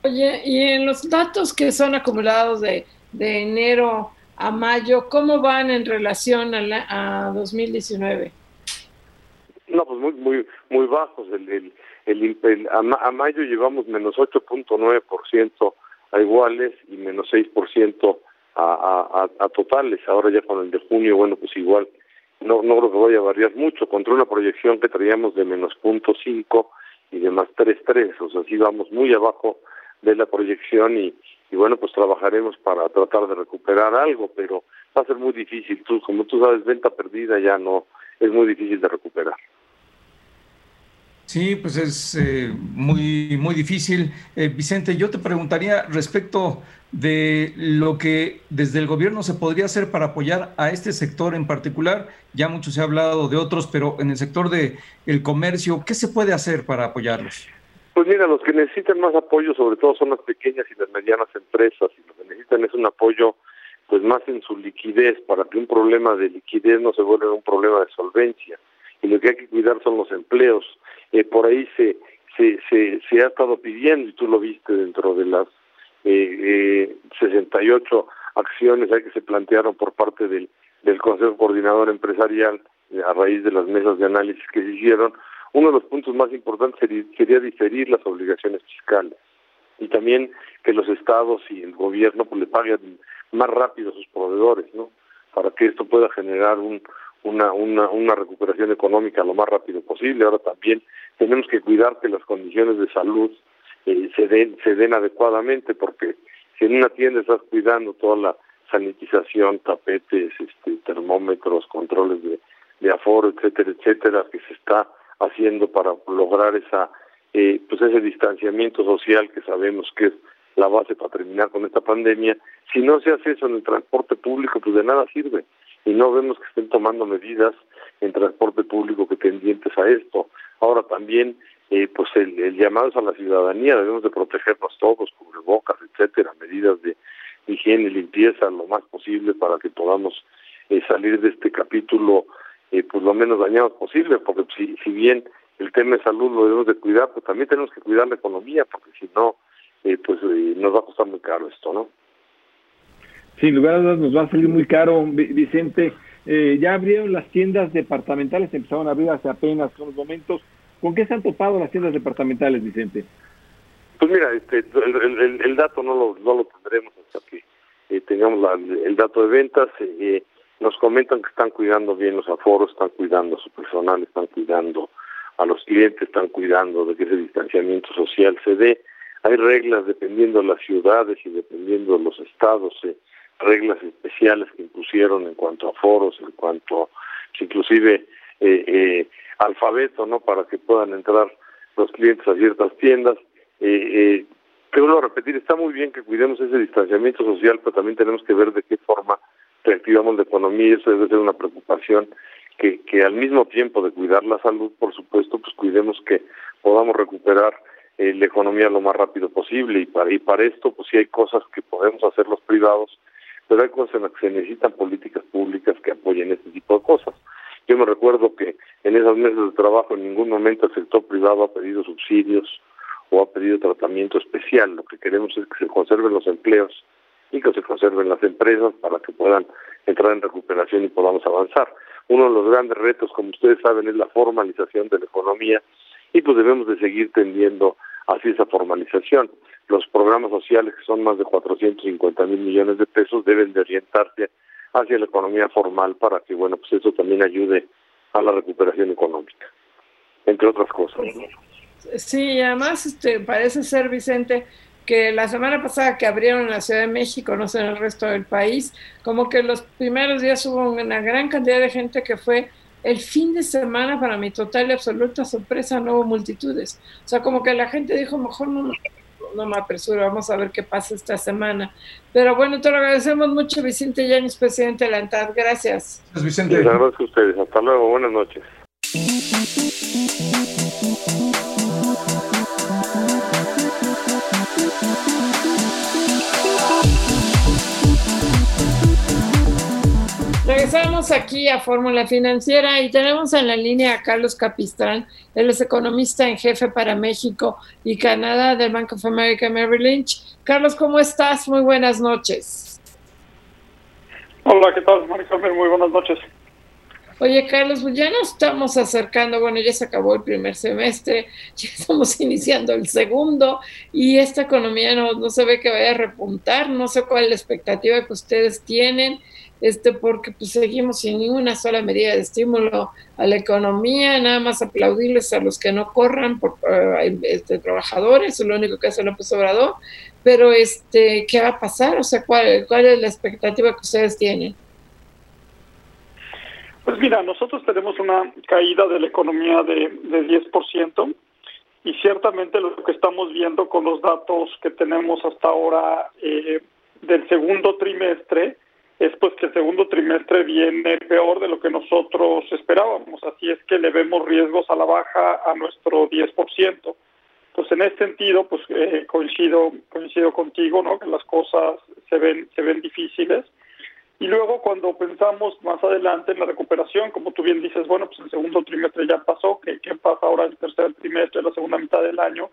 Oye, y en los datos que son acumulados de, de enero a mayo, ¿cómo van en relación a, la, a 2019? No, pues muy muy muy bajos. El, el, el, a, a, mayo llevamos menos 8.9% a iguales y menos 6% a, a, a, totales. Ahora ya con el de junio, bueno, pues igual no, no creo que vaya a variar mucho, contra una proyección que traíamos de menos punto cinco y de más tres tres, o sea, sí vamos muy abajo de la proyección y, y bueno, pues trabajaremos para tratar de recuperar algo, pero va a ser muy difícil, tú, como tú sabes, venta perdida ya no, es muy difícil de recuperar. Sí, pues es eh, muy, muy difícil. Eh, Vicente, yo te preguntaría respecto de lo que desde el gobierno se podría hacer para apoyar a este sector en particular. Ya mucho se ha hablado de otros, pero en el sector de el comercio, ¿qué se puede hacer para apoyarlos? Pues mira, los que necesitan más apoyo sobre todo son las pequeñas y las medianas empresas y lo que necesitan es un apoyo pues más en su liquidez para que un problema de liquidez no se vuelva un problema de solvencia y lo que hay que cuidar son los empleos eh, por ahí se, se, se, se ha estado pidiendo, y tú lo viste dentro de las eh, eh, 68 acciones que se plantearon por parte del, del Consejo Coordinador Empresarial eh, a raíz de las mesas de análisis que se hicieron, uno de los puntos más importantes sería, sería diferir las obligaciones fiscales y también que los estados y el gobierno pues le paguen más rápido a sus proveedores, ¿no? Para que esto pueda generar un, una, una, una recuperación económica lo más rápido posible. Ahora también tenemos que cuidar que las condiciones de salud eh, se den se den adecuadamente porque si en una tienda estás cuidando toda la sanitización, tapetes, este, termómetros, controles de, aforo, etcétera, etcétera, que se está haciendo para lograr esa eh, pues ese distanciamiento social que sabemos que es la base para terminar con esta pandemia. Si no se hace eso en el transporte público, pues de nada sirve y no vemos que estén tomando medidas en transporte público que tendientes a esto. Ahora también, eh, pues el, llamado es a la ciudadanía, debemos de protegernos todos, cubrebocas, etcétera, medidas de higiene y limpieza lo más posible para que podamos eh, salir de este capítulo eh, pues lo menos dañados posible, porque si, si bien el tema de salud lo debemos de cuidar, pues también tenemos que cuidar la economía, porque si no, eh, pues eh, nos va a costar muy caro esto, ¿no? Sin lugar a nos va a salir muy caro, Vicente. Eh, ya abrieron las tiendas departamentales, empezaron a abrir hace apenas unos momentos. ¿Con qué se han topado las tiendas departamentales, Vicente? Pues mira, este, el, dato no lo, no lo tendremos hasta que eh, tengamos la, el dato de ventas. Eh, nos comentan que están cuidando bien los aforos, están cuidando a su personal, están cuidando a los clientes, están cuidando de que ese distanciamiento social se dé. Hay reglas dependiendo de las ciudades y dependiendo de los estados. Eh, reglas especiales que impusieron en cuanto a foros, en cuanto inclusive eh, eh, alfabeto, ¿no? Para que puedan entrar los clientes a ciertas tiendas. Eh, eh, vuelvo a repetir, está muy bien que cuidemos ese distanciamiento social, pero también tenemos que ver de qué forma reactivamos la economía y eso debe ser una preocupación que, que al mismo tiempo de cuidar la salud, por supuesto, pues cuidemos que podamos recuperar eh, la economía lo más rápido posible y para, y para esto, pues sí hay cosas que podemos hacer los privados pero hay cosas en las que se necesitan políticas públicas que apoyen este tipo de cosas. Yo me recuerdo que en esos meses de trabajo en ningún momento el sector privado ha pedido subsidios o ha pedido tratamiento especial. Lo que queremos es que se conserven los empleos y que se conserven las empresas para que puedan entrar en recuperación y podamos avanzar. Uno de los grandes retos, como ustedes saben, es la formalización de la economía y pues debemos de seguir tendiendo hacia esa formalización los programas sociales, que son más de 450 mil millones de pesos, deben de orientarse hacia la economía formal para que, bueno, pues eso también ayude a la recuperación económica, entre otras cosas. Sí, además este, parece ser, Vicente, que la semana pasada que abrieron en la Ciudad de México, no sé en el resto del país, como que los primeros días hubo una gran cantidad de gente que fue el fin de semana, para mi total y absoluta sorpresa, no hubo multitudes. O sea, como que la gente dijo, mejor no, no me apresuro, vamos a ver qué pasa esta semana. Pero bueno, te lo agradecemos mucho, Vicente Yanis, presidente de la ANTAD. Gracias. Gracias, Vicente. Les agradezco a ustedes. Hasta luego. Buenas noches. Regresamos aquí a Fórmula Financiera y tenemos en la línea a Carlos Capistrán, él es economista en jefe para México y Canadá del Bank of America Merrill Lynch. Carlos, ¿cómo estás? Muy buenas noches. Hola, ¿qué tal, María Muy buenas noches. Oye, Carlos, pues ya nos estamos acercando, bueno, ya se acabó el primer semestre, ya estamos iniciando el segundo y esta economía no, no se ve que vaya a repuntar, no sé cuál es la expectativa que ustedes tienen este, porque pues, seguimos sin ninguna sola medida de estímulo a la economía, nada más aplaudirles a los que no corran por uh, este, trabajadores, es lo único que hace López Obrador, pero este, ¿qué va a pasar? O sea, ¿cuál, cuál es la expectativa que ustedes tienen? Pues mira, nosotros tenemos una caída de la economía de, de 10% y ciertamente lo que estamos viendo con los datos que tenemos hasta ahora eh, del segundo trimestre, es pues que el segundo trimestre viene peor de lo que nosotros esperábamos, así es que le vemos riesgos a la baja a nuestro 10%. Pues en ese sentido, pues eh, coincido coincido contigo, ¿no? Que las cosas se ven se ven difíciles. Y luego cuando pensamos más adelante en la recuperación, como tú bien dices, bueno, pues el segundo trimestre ya pasó, ¿qué, qué pasa ahora el tercer trimestre, la segunda mitad del año?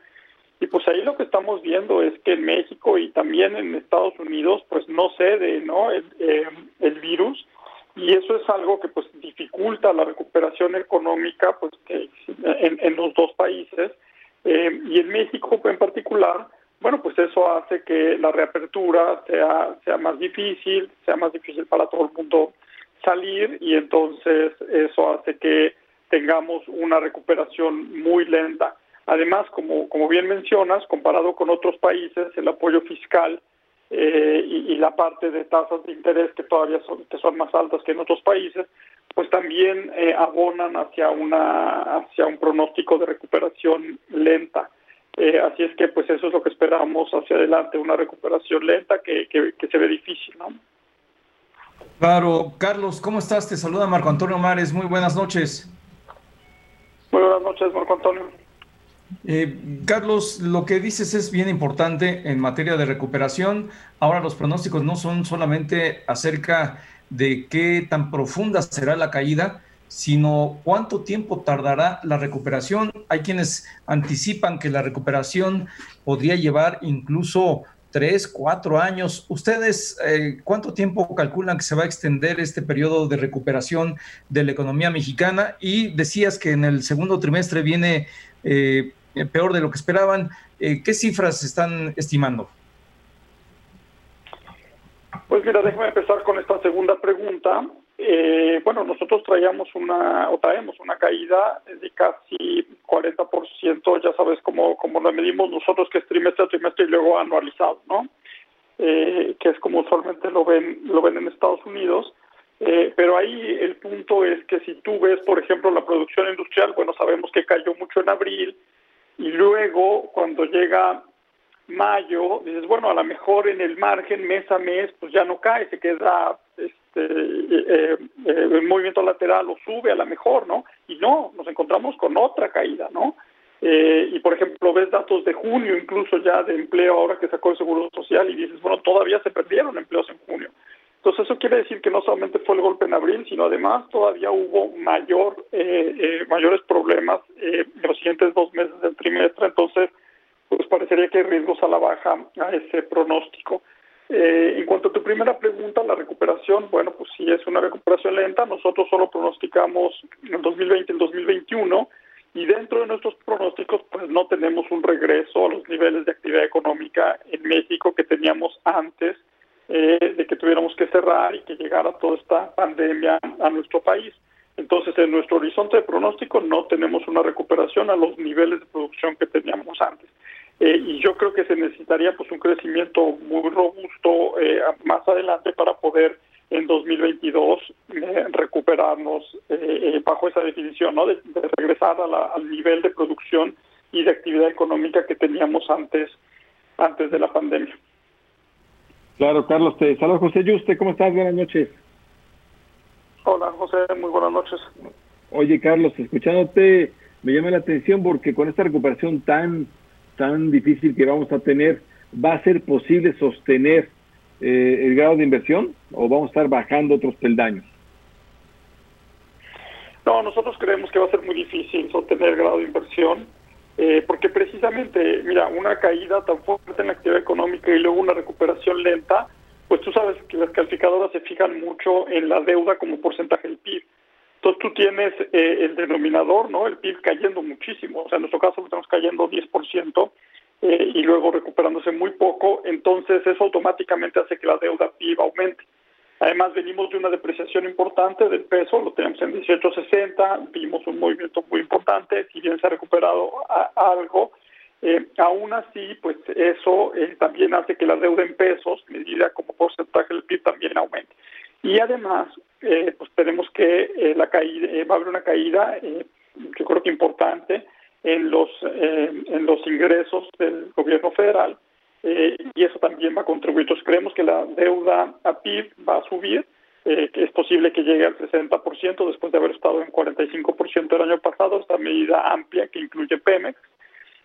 Y pues ahí lo que estamos viendo es que en México y también en Estados Unidos pues no cede ¿no? El, eh, el virus. Y eso es algo que pues dificulta la recuperación económica pues en, los dos países. Eh, y en México en particular bueno pues eso hace que la reapertura sea sea más difícil sea más difícil para todo el mundo salir. Y entonces eso hace que tengamos una recuperación muy lenta Además, como, como bien mencionas, comparado con otros países, el apoyo fiscal eh, y, la parte de tasas de interés que todavía son, que son más altas que en otros países, pues también eh, abonan hacia, una, hacia un pronóstico de recuperación lenta. Eh, así es que pues eso es lo que esperamos hacia adelante, una recuperación lenta que, que, que se ve difícil, ¿no? Claro, Carlos, ¿cómo estás? Te saluda Marco Antonio Mares, muy buenas noches. Muy buenas noches, Marco Antonio. Eh, Carlos, lo que dices es bien importante en materia de recuperación. Ahora los pronósticos no son solamente acerca de qué tan profunda será la caída, sino cuánto tiempo tardará la recuperación. Hay quienes anticipan que la recuperación podría llevar incluso tres, cuatro años. ¿Ustedes eh, cuánto tiempo calculan que se va a extender este periodo de recuperación de la economía mexicana? Y decías que en el segundo trimestre viene eh, eh, peor de lo que esperaban. Eh, ¿Qué cifras están estimando? Pues mira, déjame empezar con esta segunda pregunta. Eh, bueno, nosotros traíamos una, o traemos una caída de casi 40%, ya sabes cómo, cómo lo medimos nosotros, que es trimestre a trimestre y luego anualizado, ¿no? que es como usualmente lo ven, lo ven en Estados Unidos. pero ahí el punto es que si tú ves, por ejemplo, la producción industrial, bueno, sabemos que cayó mucho en abril, y luego cuando llega mayo, dices, bueno, a lo mejor en el margen mes a mes, pues ya no cae, se queda este, eh, eh, movimiento lateral o sube a lo mejor, ¿no? Y no, nos encontramos con otra caída, ¿no? Eh, y por ejemplo, ves datos de junio, incluso ya de empleo ahora que sacó el Seguro Social y dices, bueno, todavía se perdieron empleos en junio. Entonces eso quiere decir que no solamente fue el golpe en abril, sino además todavía hubo mayor eh, eh, mayores problemas eh, en los siguientes dos meses del trimestre. Entonces, pues parecería que hay riesgos a la baja a ese pronóstico. en cuanto a tu primera pregunta, la recuperación, bueno, pues sí es una recuperación lenta. Nosotros solo pronosticamos en el 2020 y el 2021 y dentro de nuestros pronósticos pues no tenemos un regreso a los niveles de actividad económica en México que teníamos antes eh, de que tuviéramos que cerrar y que llegara toda esta pandemia a nuestro país. Entonces, en nuestro horizonte de pronóstico no tenemos una recuperación a los niveles de producción que teníamos antes. Eh, y yo creo que se necesitaría pues un crecimiento muy robusto eh, más adelante para poder en 2022 eh, recuperarnos bajo esa definición, ¿no? De, regresar al nivel de producción y de actividad económica que teníamos antes antes de la pandemia. Claro, Carlos, te saludo José Yuste, ¿cómo estás? Buenas noches. Hola, José, muy buenas noches. Oye, Carlos, escuchándote, me llama la atención porque con esta recuperación tan tan difícil que vamos a tener, ¿va a ser posible sostener eh, el grado de inversión o vamos a estar bajando otros peldaños? No, nosotros creemos que va a ser muy difícil sostener el grado de inversión, eh, porque precisamente, mira, una caída tan fuerte en la actividad económica y luego una recuperación lenta, pues tú sabes que las calificadoras se fijan mucho en la deuda como porcentaje del PIB. Entonces tú tienes eh, el denominador, ¿no? El PIB cayendo muchísimo, o sea, en nuestro caso lo estamos cayendo 10% eh, y luego recuperándose muy poco, entonces eso automáticamente hace que la deuda PIB aumente. Además venimos de una depreciación importante del peso, lo tenemos en 18.60, vimos un movimiento muy importante, si bien se ha recuperado algo, eh, aún así, pues eso eh, también hace que la deuda en pesos, medida como porcentaje del PIB, también aumente. Y además, eh, pues tenemos que eh, la caída, eh, va a haber una caída, yo creo que importante, en los, en los ingresos del gobierno federal y eso también va a contribuir. Entonces creemos que la deuda a PIB va a subir, que es posible que llegue al 60% después de haber estado en 45% el año pasado, esta medida amplia que incluye Pemex.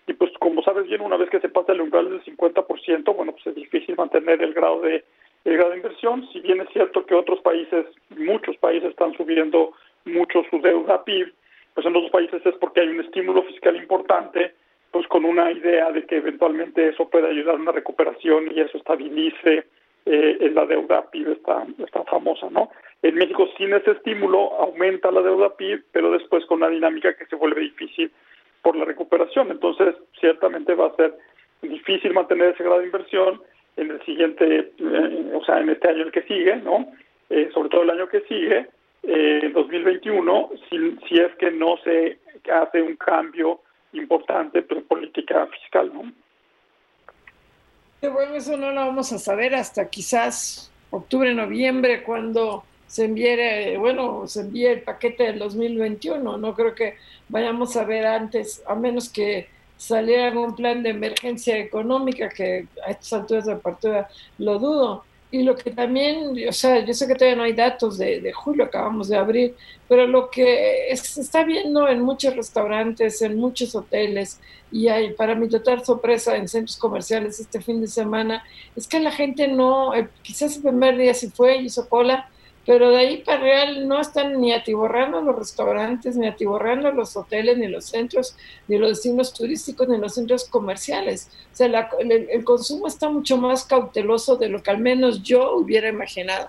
Y pues como sabes bien, una vez que se pasa el umbral del 50%, bueno, pues es difícil mantener el grado de el grado de inversión, si bien es cierto que otros países, muchos países están subiendo mucho su deuda PIB, pues en otros países es porque hay un estímulo fiscal importante, pues con una idea de que eventualmente eso puede ayudar a una recuperación y eso estabilice eh, la deuda PIB está, está famosa, ¿no? En México sin ese estímulo aumenta la deuda PIB, pero después con una dinámica que se vuelve difícil por la recuperación. Entonces, ciertamente va a ser difícil mantener ese grado de inversión en el siguiente, eh, o sea, en este año el que sigue, ¿no? Eh, sobre todo el año que sigue, eh, 2021, si, si es que no se hace un cambio importante pues, política fiscal, ¿no? Bueno, eso no lo vamos a saber hasta quizás octubre, noviembre, cuando se envíe, bueno, se envíe el paquete del 2021. No creo que vayamos a ver antes, a menos que saliera un plan de emergencia económica, que a estas alturas de partida lo dudo. Y lo que también, o sea, yo sé que todavía no hay datos de, de julio, acabamos de abrir, pero lo que se está viendo en muchos restaurantes, en muchos hoteles, y hay, para mi total sorpresa, en centros comerciales este fin de semana, es que la gente no, quizás el primer día sí fue y hizo cola, pero de ahí para real no están ni atiborrando los restaurantes, ni atiborrando los hoteles, ni los centros, ni los destinos turísticos, ni los centros comerciales. O sea, el, consumo está mucho más cauteloso de lo que al menos yo hubiera imaginado.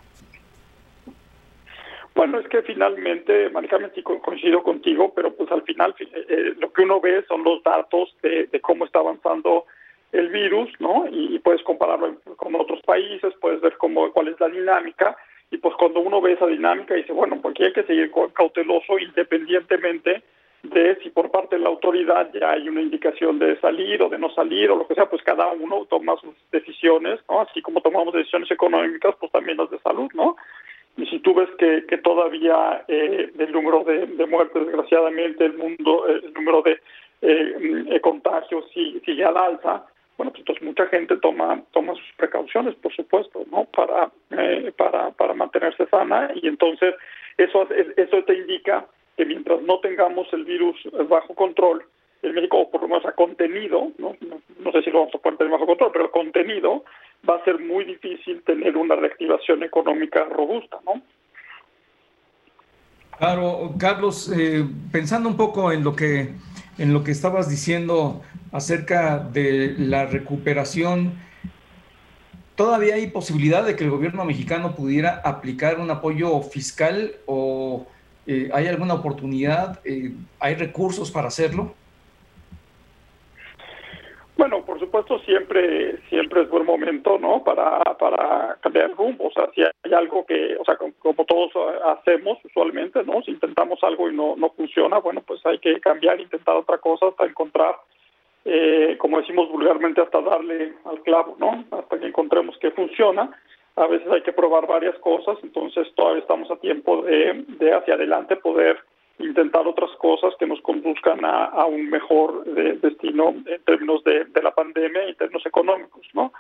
Bueno, es que finalmente, manicamente coincido contigo, pero pues al final eh, eh, lo que uno ve son los datos de, cómo está avanzando el virus, ¿no? Y, y, puedes compararlo con otros países, puedes ver cómo, cuál es la dinámica y pues cuando uno ve esa dinámica dice, bueno, pues hay que seguir cauteloso independientemente de si por parte de la autoridad ya hay una indicación de salir o de no salir o lo que sea, pues cada uno toma sus decisiones, ¿no? Así como tomamos decisiones económicas, pues también las de salud, ¿no? Y si tú ves que, que todavía eh, el número de, muertes, desgraciadamente, el mundo, el número de eh, contagios sigue, sigue al alza, bueno, pues entonces mucha gente toma toma sus precauciones, por supuesto, ¿no? Para eh, para para mantenerse sana y entonces eso eso te indica que mientras no tengamos el virus bajo control en México o por lo menos a contenido, ¿no? No, sé si lo vamos a poder tener bajo control, pero contenido va a ser muy difícil tener una reactivación económica robusta, ¿no? Claro, Carlos, eh, pensando un poco en lo que en lo que estabas diciendo acerca de la recuperación, ¿todavía hay posibilidad de que el gobierno mexicano pudiera aplicar un apoyo fiscal o eh, hay alguna oportunidad? Eh, ¿Hay recursos para hacerlo? Bueno, por supuesto, siempre siempre es buen momento, ¿no? Para, cambiar rumbo. O sea, si hay algo que, o sea, como, todos hacemos usualmente, ¿no? Si intentamos algo y no, no funciona, bueno, pues hay que cambiar, intentar otra cosa hasta encontrar, eh, como decimos vulgarmente, hasta darle al clavo, ¿no? Hasta que encontremos que funciona. A veces hay que probar varias cosas, entonces todavía estamos a tiempo de, de hacia adelante poder intentar otras cosas que nos conduzcan a, un mejor eh, destino en términos de, la pandemia y en términos económicos, ¿no?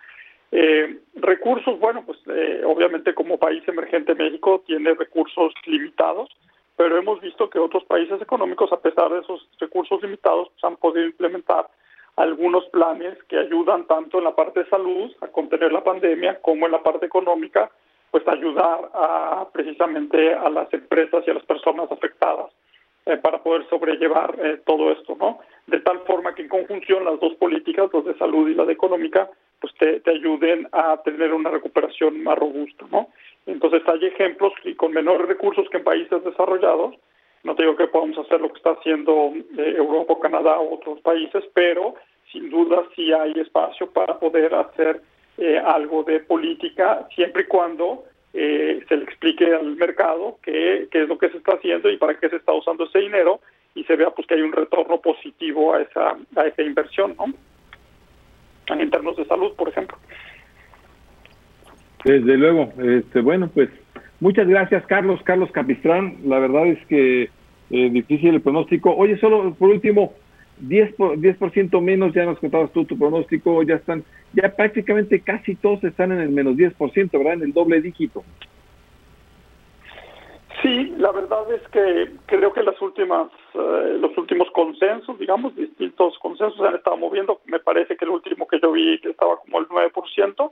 Eh, recursos, bueno, pues eh, obviamente como país emergente México tiene recursos limitados, pero hemos visto que otros países económicos, a pesar de esos recursos limitados, pues, han podido implementar algunos planes que ayudan tanto en la parte de salud a contener la pandemia como en la parte económica, pues ayudar a precisamente a las empresas y a las personas afectadas eh, para poder sobrellevar eh, todo esto, ¿no? De tal forma que en conjunción las dos políticas, las de salud y la de económica, pues te, te ayuden a tener una recuperación más robusta, ¿no? Entonces hay ejemplos y con menores recursos que en países desarrollados, no te digo que podamos hacer lo que está haciendo eh, Europa, Canadá u otros países, pero sin duda sí hay espacio para poder hacer algo de política siempre y cuando eh, se le explique al mercado qué, qué es lo que se está haciendo y para qué se está usando ese dinero y se vea pues que hay un retorno positivo a esa a esa inversión, ¿no? En términos de salud, por ejemplo. Desde luego, este, bueno, pues muchas gracias Carlos, Carlos Capistrán, la verdad es que eh, difícil el pronóstico. Oye, solo por último, 10%, por, 10 menos, ya nos contabas tú tu pronóstico, ya están, ya prácticamente casi todos están en el menos 10%, ¿verdad? En el doble dígito. Sí, la verdad es que creo que las últimas, eh, los últimos consensos, digamos, distintos consensos se han estado moviendo. Me parece que el último que yo vi estaba como el 9%,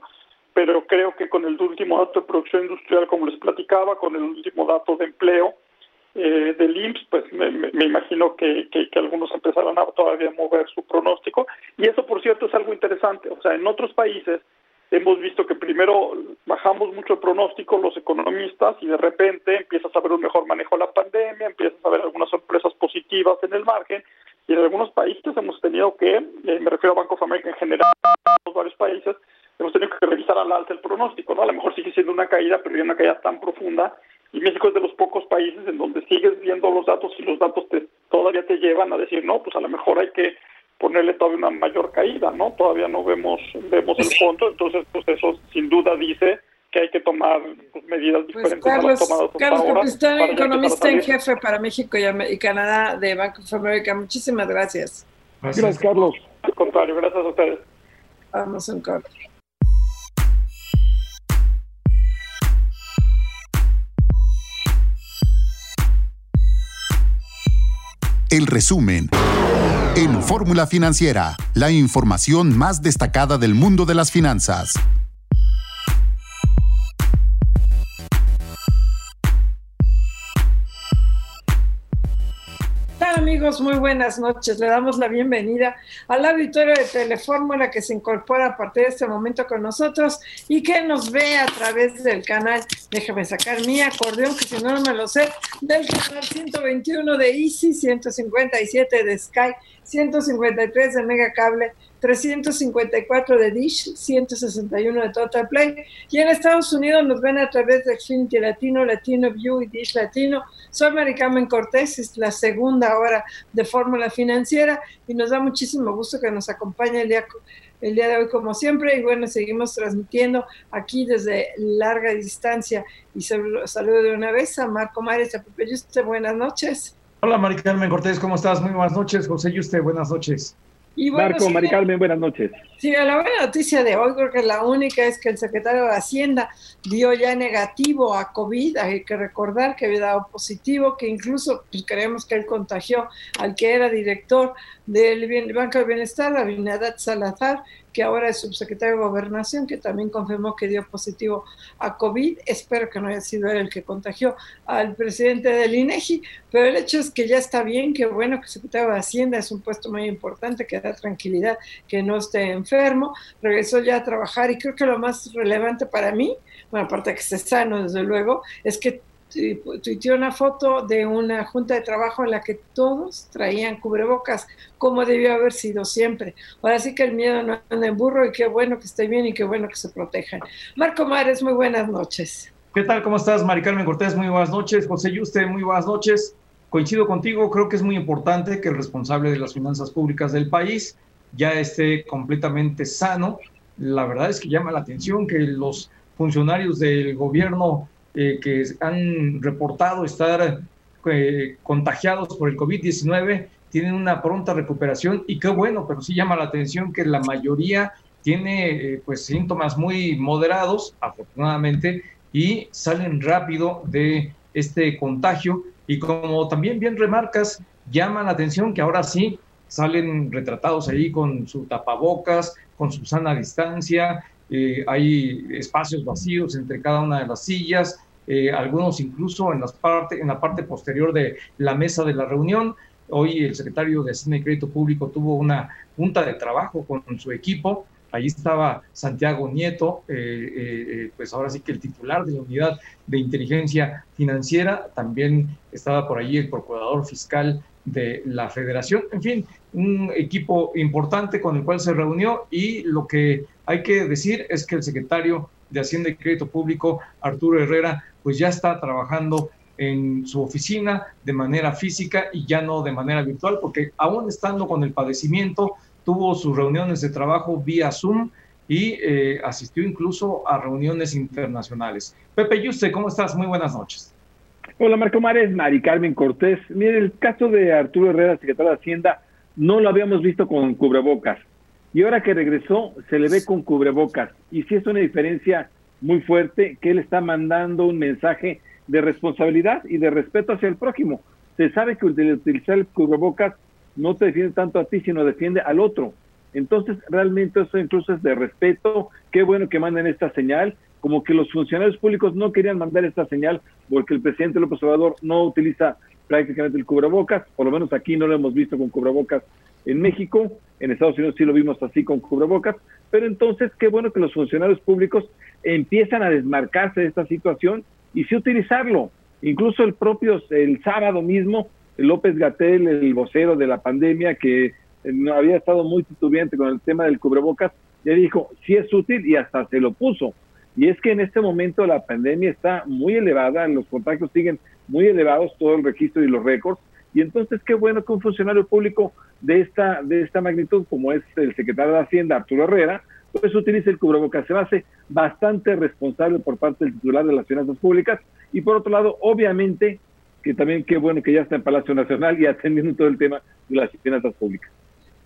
pero creo que con el último dato de producción industrial, como les platicaba, con el último dato de empleo, eh, del IMSS, pues me, imagino que, que, algunos empezarán a todavía mover su pronóstico. Y eso, por cierto, es algo interesante. O sea, en otros países hemos visto que primero bajamos mucho el pronóstico los economistas y de repente empiezas a ver un mejor manejo de la pandemia, empiezas a ver algunas sorpresas positivas en el margen. Y en algunos países hemos tenido que, eh, me refiero a Banco of en general, en varios países, hemos tenido que revisar al alza el pronóstico, ¿no? A lo mejor sigue siendo una caída, pero ya una caída tan profunda y México es de los pocos países en donde sigues viendo los datos y los datos te, todavía te llevan a decir, no, pues a lo mejor hay que ponerle todavía una mayor caída, ¿no? Todavía no vemos vemos el fondo, entonces pues eso sin duda dice que hay que tomar pues, medidas pues, diferentes Carlos, a las Carlos economista en jefe para México y, Canadá de Banco of America. Muchísimas gracias. Gracias, Carlos. Al contrario, gracias a ustedes. Vamos un corte. El resumen. En Fórmula Financiera, la información más destacada del mundo de las finanzas. Muy buenas noches. Le damos la bienvenida al auditorio de Telefórmula que se incorpora a partir de este momento con nosotros y que nos ve a través del canal, déjame sacar mi acordeón, que si no, no me lo sé, del canal 121 de Easy, 157 de Sky, 153 de Mega Cable, 354 de Dish, 161 de Total Play. Y en Estados Unidos nos ven a través de Xfinity Latino, Latino View y Dish Latino. Soy Maricarmen Cortés, es la segunda hora de Fórmula Financiera y nos da muchísimo gusto que nos acompañe el día, el día de hoy como siempre. Y bueno, seguimos transmitiendo aquí desde larga distancia. Y saludo de una vez a Marco Mares, a Pepe Yuste, buenas noches. Hola Mari Carmen Cortés, ¿cómo estás? Muy buenas noches. José Yuste, buenas noches. Y Marco, Mari Carmen, buenas noches. Sí, la buena noticia de hoy, creo que la única es que el secretario de Hacienda dio ya negativo a COVID. Hay que recordar que había dado positivo, que incluso pues, creemos que él contagió al que era director del Banco de Bienestar, Abinadat Salazar, que ahora es subsecretario de Gobernación, que también confirmó que dio positivo a COVID. Espero que no haya sido él el que contagió al presidente del INEGI, pero el hecho es que ya está bien, que bueno que el secretario de Hacienda es un puesto muy importante, que da tranquilidad, que no esté enfermo, regresó ya a trabajar y creo que lo más relevante para mí, bueno, aparte de que esté sano, desde luego, es que tuiteó una foto de una junta de trabajo en la que todos traían cubrebocas, como debió haber sido siempre. Ahora sí que el miedo no anda en burro y qué bueno que esté bien y qué bueno que se protejan. Marco Mares, muy buenas noches. ¿Qué tal? ¿Cómo estás, Mari Carmen Cortés? Muy buenas noches. José Yuste, muy buenas noches. Coincido contigo, creo que es muy importante que el responsable de las finanzas públicas del país ya esté completamente sano. La verdad es que llama la atención que los funcionarios del gobierno eh, que han reportado estar eh, contagiados por el COVID-19 tienen una pronta recuperación y qué bueno, pero sí llama la atención que la mayoría tiene eh, pues síntomas muy moderados, afortunadamente, y salen rápido de este contagio. Y como también bien remarcas, llama la atención que ahora sí salen retratados ahí con su tapabocas, con su sana distancia, eh, hay espacios vacíos entre cada una de las sillas, eh, algunos incluso en, las parte, en la parte posterior de la mesa de la reunión. Hoy el secretario de Hacienda y Crédito Público tuvo una junta de trabajo con su equipo. Allí estaba Santiago Nieto, eh, pues ahora sí que el titular de la unidad de inteligencia financiera. También estaba por allí el procurador fiscal de la federación. En fin, un equipo importante con el cual se reunió y lo que hay que decir es que el secretario de Hacienda y Crédito Público, Arturo Herrera, pues ya está trabajando en su oficina de manera física y ya no de manera virtual, porque aún estando con el padecimiento, tuvo sus reuniones de trabajo vía Zoom y eh, asistió incluso a reuniones internacionales. Pepe Yuste, ¿cómo estás? Muy buenas noches. Hola Marco Mares, Mari Carmen Cortés. Mire, el caso de Arturo Herrera, secretario de Hacienda, no lo habíamos visto con cubrebocas. Y ahora que regresó, se le ve con cubrebocas. Y sí es una diferencia muy fuerte que él está mandando un mensaje de responsabilidad y de respeto hacia el prójimo. Se sabe que utilizar el cubrebocas no te defiende tanto a ti, sino defiende al otro. Entonces, realmente eso incluso es de respeto. Qué bueno que manden esta señal. Como que los funcionarios públicos no querían mandar esta señal porque el presidente López Obrador no utiliza prácticamente el cubrebocas, por lo menos aquí no lo hemos visto con cubrebocas en México, en Estados Unidos sí lo vimos así con cubrebocas, pero entonces qué bueno que los funcionarios públicos empiezan a desmarcarse de esta situación y sí utilizarlo. Incluso el propio, el sábado mismo, López Gatel, el vocero de la pandemia, que no había estado muy titubeante con el tema del cubrebocas, ya dijo, sí es útil y hasta se lo puso. Y es que en este momento la pandemia está muy elevada, los contagios siguen muy elevados, todo el registro y los récords, y entonces qué bueno que un funcionario público de esta, de esta magnitud, como es el secretario de Hacienda, Arturo Herrera, pues utilice el cubrebocas. Se hace bastante responsable por parte del titular de las finanzas públicas. Y por otro lado, obviamente, que también qué bueno que ya está en Palacio Nacional y atendiendo todo el tema de las finanzas públicas.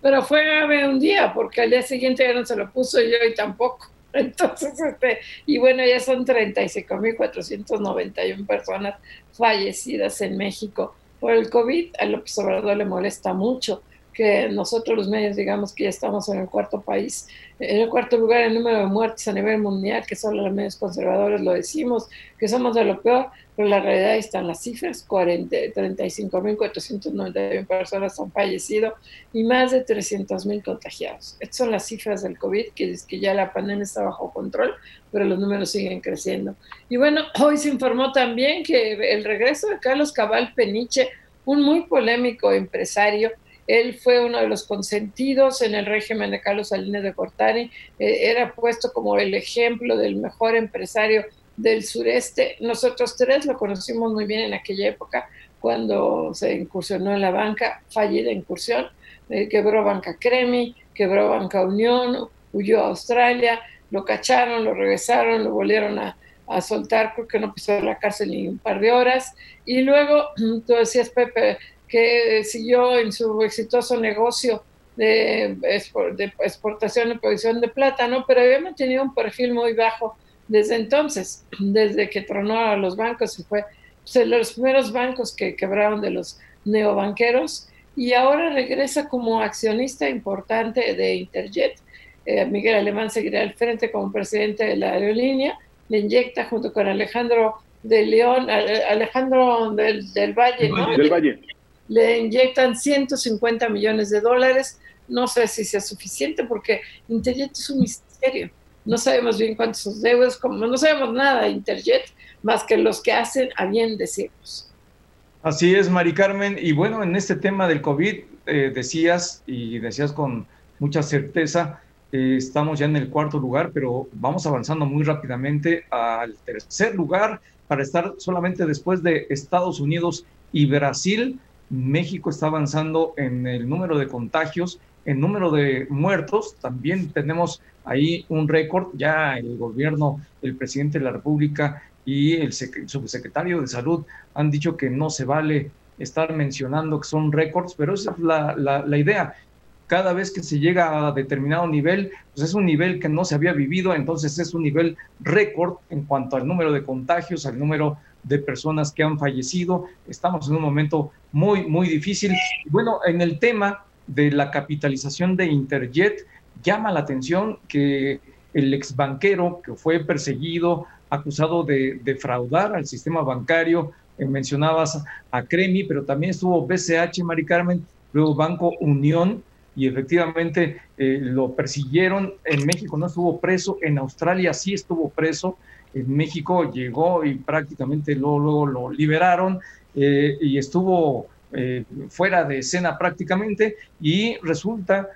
Pero fue grave un día, porque al día siguiente ya no se lo puso yo y tampoco. Entonces, este, y bueno, ya son 35.491 personas fallecidas en México por el COVID. A López Obrador le molesta mucho que nosotros los medios digamos que ya estamos en el cuarto país, en el cuarto lugar en número de muertes a nivel mundial, que solo los medios conservadores lo decimos, que somos de lo peor, pero la realidad están las cifras, 35.491 personas han fallecido y más de 300.000 contagiados. Estas son las cifras del COVID, que es que ya la pandemia está bajo control, pero los números siguen creciendo. Y bueno, hoy se informó también que el regreso de Carlos Cabal Peniche, un muy polémico empresario, él fue uno de los consentidos en el régimen de Carlos Salinas de Cortari, eh, era puesto como el ejemplo del mejor empresario del sureste. Nosotros tres lo conocimos muy bien en aquella época, cuando se incursionó en la banca, fallida incursión, eh, quebró Banca Cremi, quebró Banca Unión, huyó a Australia, lo cacharon, lo regresaron, lo volvieron a, soltar, creo que no pisó la cárcel ni un par de horas. Y luego, tú decías, Pepe, que siguió en su exitoso negocio de, exportación y producción de plátano, pero había mantenido un perfil muy bajo desde entonces, desde que tronó a los bancos y fue pues, los primeros bancos que quebraron de los neobanqueros y ahora regresa como accionista importante de Interjet. Eh, Miguel Alemán seguirá al frente como presidente de la aerolínea, le inyecta junto con Alejandro de León, Alejandro del, del Valle, ¿no? Del Valle le inyectan 150 millones de dólares. No sé si sea suficiente porque Interjet es un misterio. no sabemos bien cuántos deudas, como no sabemos nada de Interjet, más que los que hacen a bien decirnos. Así es, Mari Carmen. Y bueno, en este tema del COVID, eh, decías, y decías con mucha certeza, eh, estamos ya en el cuarto lugar, pero vamos avanzando muy rápidamente al tercer lugar para estar solamente después de Estados Unidos y Brasil. México está avanzando en el número de contagios, en número de muertos. También tenemos ahí un récord. Ya el gobierno, el presidente de la República y el subsecretario de Salud han dicho que no se vale estar mencionando que son récords, pero esa es la, la idea cada vez que se llega a determinado nivel, pues es un nivel que no se había vivido, entonces es un nivel récord en cuanto al número de contagios, al número de personas que han fallecido. Estamos en un momento muy, muy difícil. bueno, en el tema de la capitalización de Interjet, llama la atención que el ex banquero que fue perseguido, acusado de defraudar al sistema bancario, eh, mencionabas a Cremi, pero también estuvo BCH, Mari Carmen, luego Banco Unión, y efectivamente eh, lo persiguieron. En México no estuvo preso, en Australia sí estuvo preso. En México llegó y prácticamente luego, lo liberaron eh, y estuvo eh, fuera de escena prácticamente. Y resulta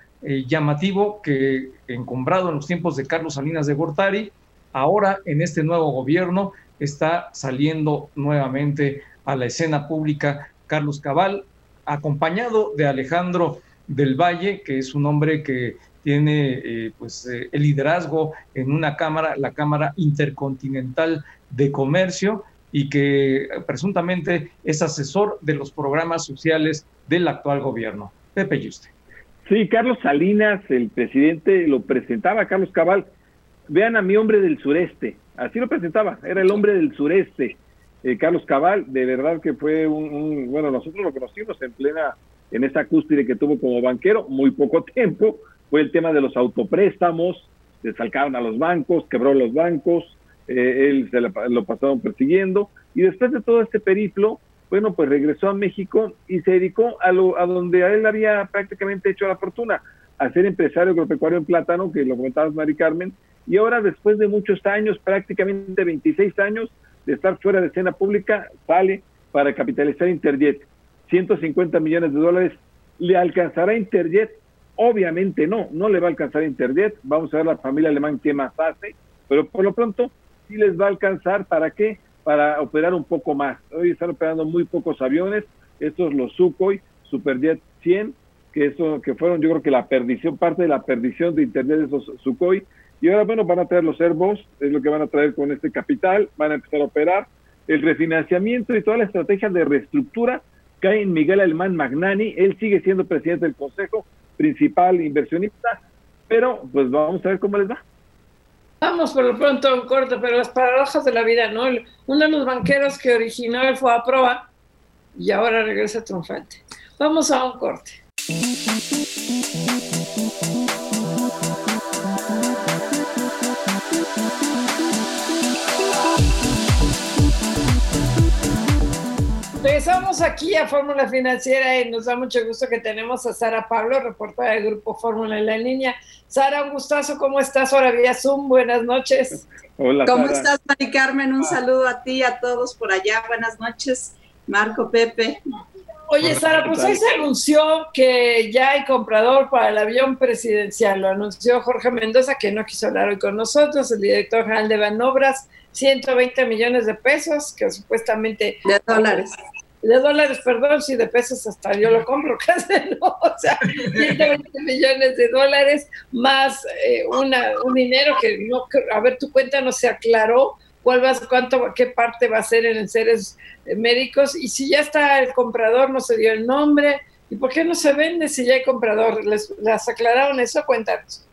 llamativo que, encombrado en los tiempos de Carlos Salinas de Gortari, ahora en este nuevo gobierno está saliendo nuevamente a la escena pública Carlos Cabal, acompañado de Alejandro del Valle, que es un hombre que tiene eh, pues eh, el liderazgo en una cámara, la Cámara Intercontinental de Comercio, y que presuntamente es asesor de los programas sociales del actual gobierno. Pepe Yuste. Sí, Carlos Salinas, el presidente, lo presentaba Carlos Cabal. Vean a mi hombre del sureste, así lo presentaba, era el hombre del sureste. Eh, Carlos Cabal, de verdad que fue un, bueno, nosotros lo conocimos en plena en esa cúspide que tuvo como banquero, muy poco tiempo, fue el tema de los autopréstamos, salcaron a los bancos, quebró los bancos, eh, él se lo pasaron persiguiendo, y después de todo este periplo, bueno, pues regresó a México y se dedicó a, lo, a donde a él había prácticamente hecho la fortuna, a ser empresario agropecuario en plátano, que lo comentabas, Mari Carmen, y ahora después de muchos años, prácticamente 26 años de estar fuera de escena pública, sale para capitalizar Interjet. 150 millones de dólares. ¿Le alcanzará Interjet? Obviamente no, no le va a alcanzar Interjet. Vamos a ver la familia alemán qué más hace, pero por lo pronto sí les va a alcanzar. ¿Para qué? Para operar un poco más. Hoy están operando muy pocos aviones. Estos los Sukhoi, Superjet 100, que eso que fueron yo creo que la perdición, parte de la perdición de Internet de esos Sukhoi. Y ahora, bueno, van a traer los Airbus, es lo que van a traer con este capital, van a empezar a operar. El refinanciamiento y toda la estrategia de reestructura cae en Miguel Alemán Magnani, él sigue siendo presidente del Consejo, principal inversionista, pero pues vamos a ver cómo les va. Vamos por lo pronto a un corte, pero las paradojas de la vida, ¿no? Uno de los banqueros que originó el fue a prueba y ahora regresa triunfante. Vamos a un corte. Regresamos aquí a Fórmula Financiera y nos da mucho gusto que tenemos a Sara Pablo, reportera del Grupo Fórmula en la línea. Sara, un gustazo, ¿cómo estás ahora vía Zoom? Buenas noches. Hola. ¿Cómo estás, Mari Carmen? Un saludo a ti, a todos por allá. Buenas noches, Marco, Pepe. Oye, Sara, pues hoy se anunció que ya hay comprador para el avión presidencial. Lo anunció Jorge Mendoza, que no quiso hablar hoy con nosotros, el director general de Banobras, 120 millones de pesos, que supuestamente... De dólares de dólares, perdón, si de pesos hasta yo lo compro casi, ¿no? O sea, 120 millones de dólares más eh, una, un dinero que no, a ver, tu cuenta no se aclaró cuál va, cuánto, qué parte va a ser en seres eh, médicos y si ya está el comprador, no se dio el nombre, ¿y por qué no se vende si ya hay comprador? ¿Les, ¿Las aclararon eso? Cuéntanos.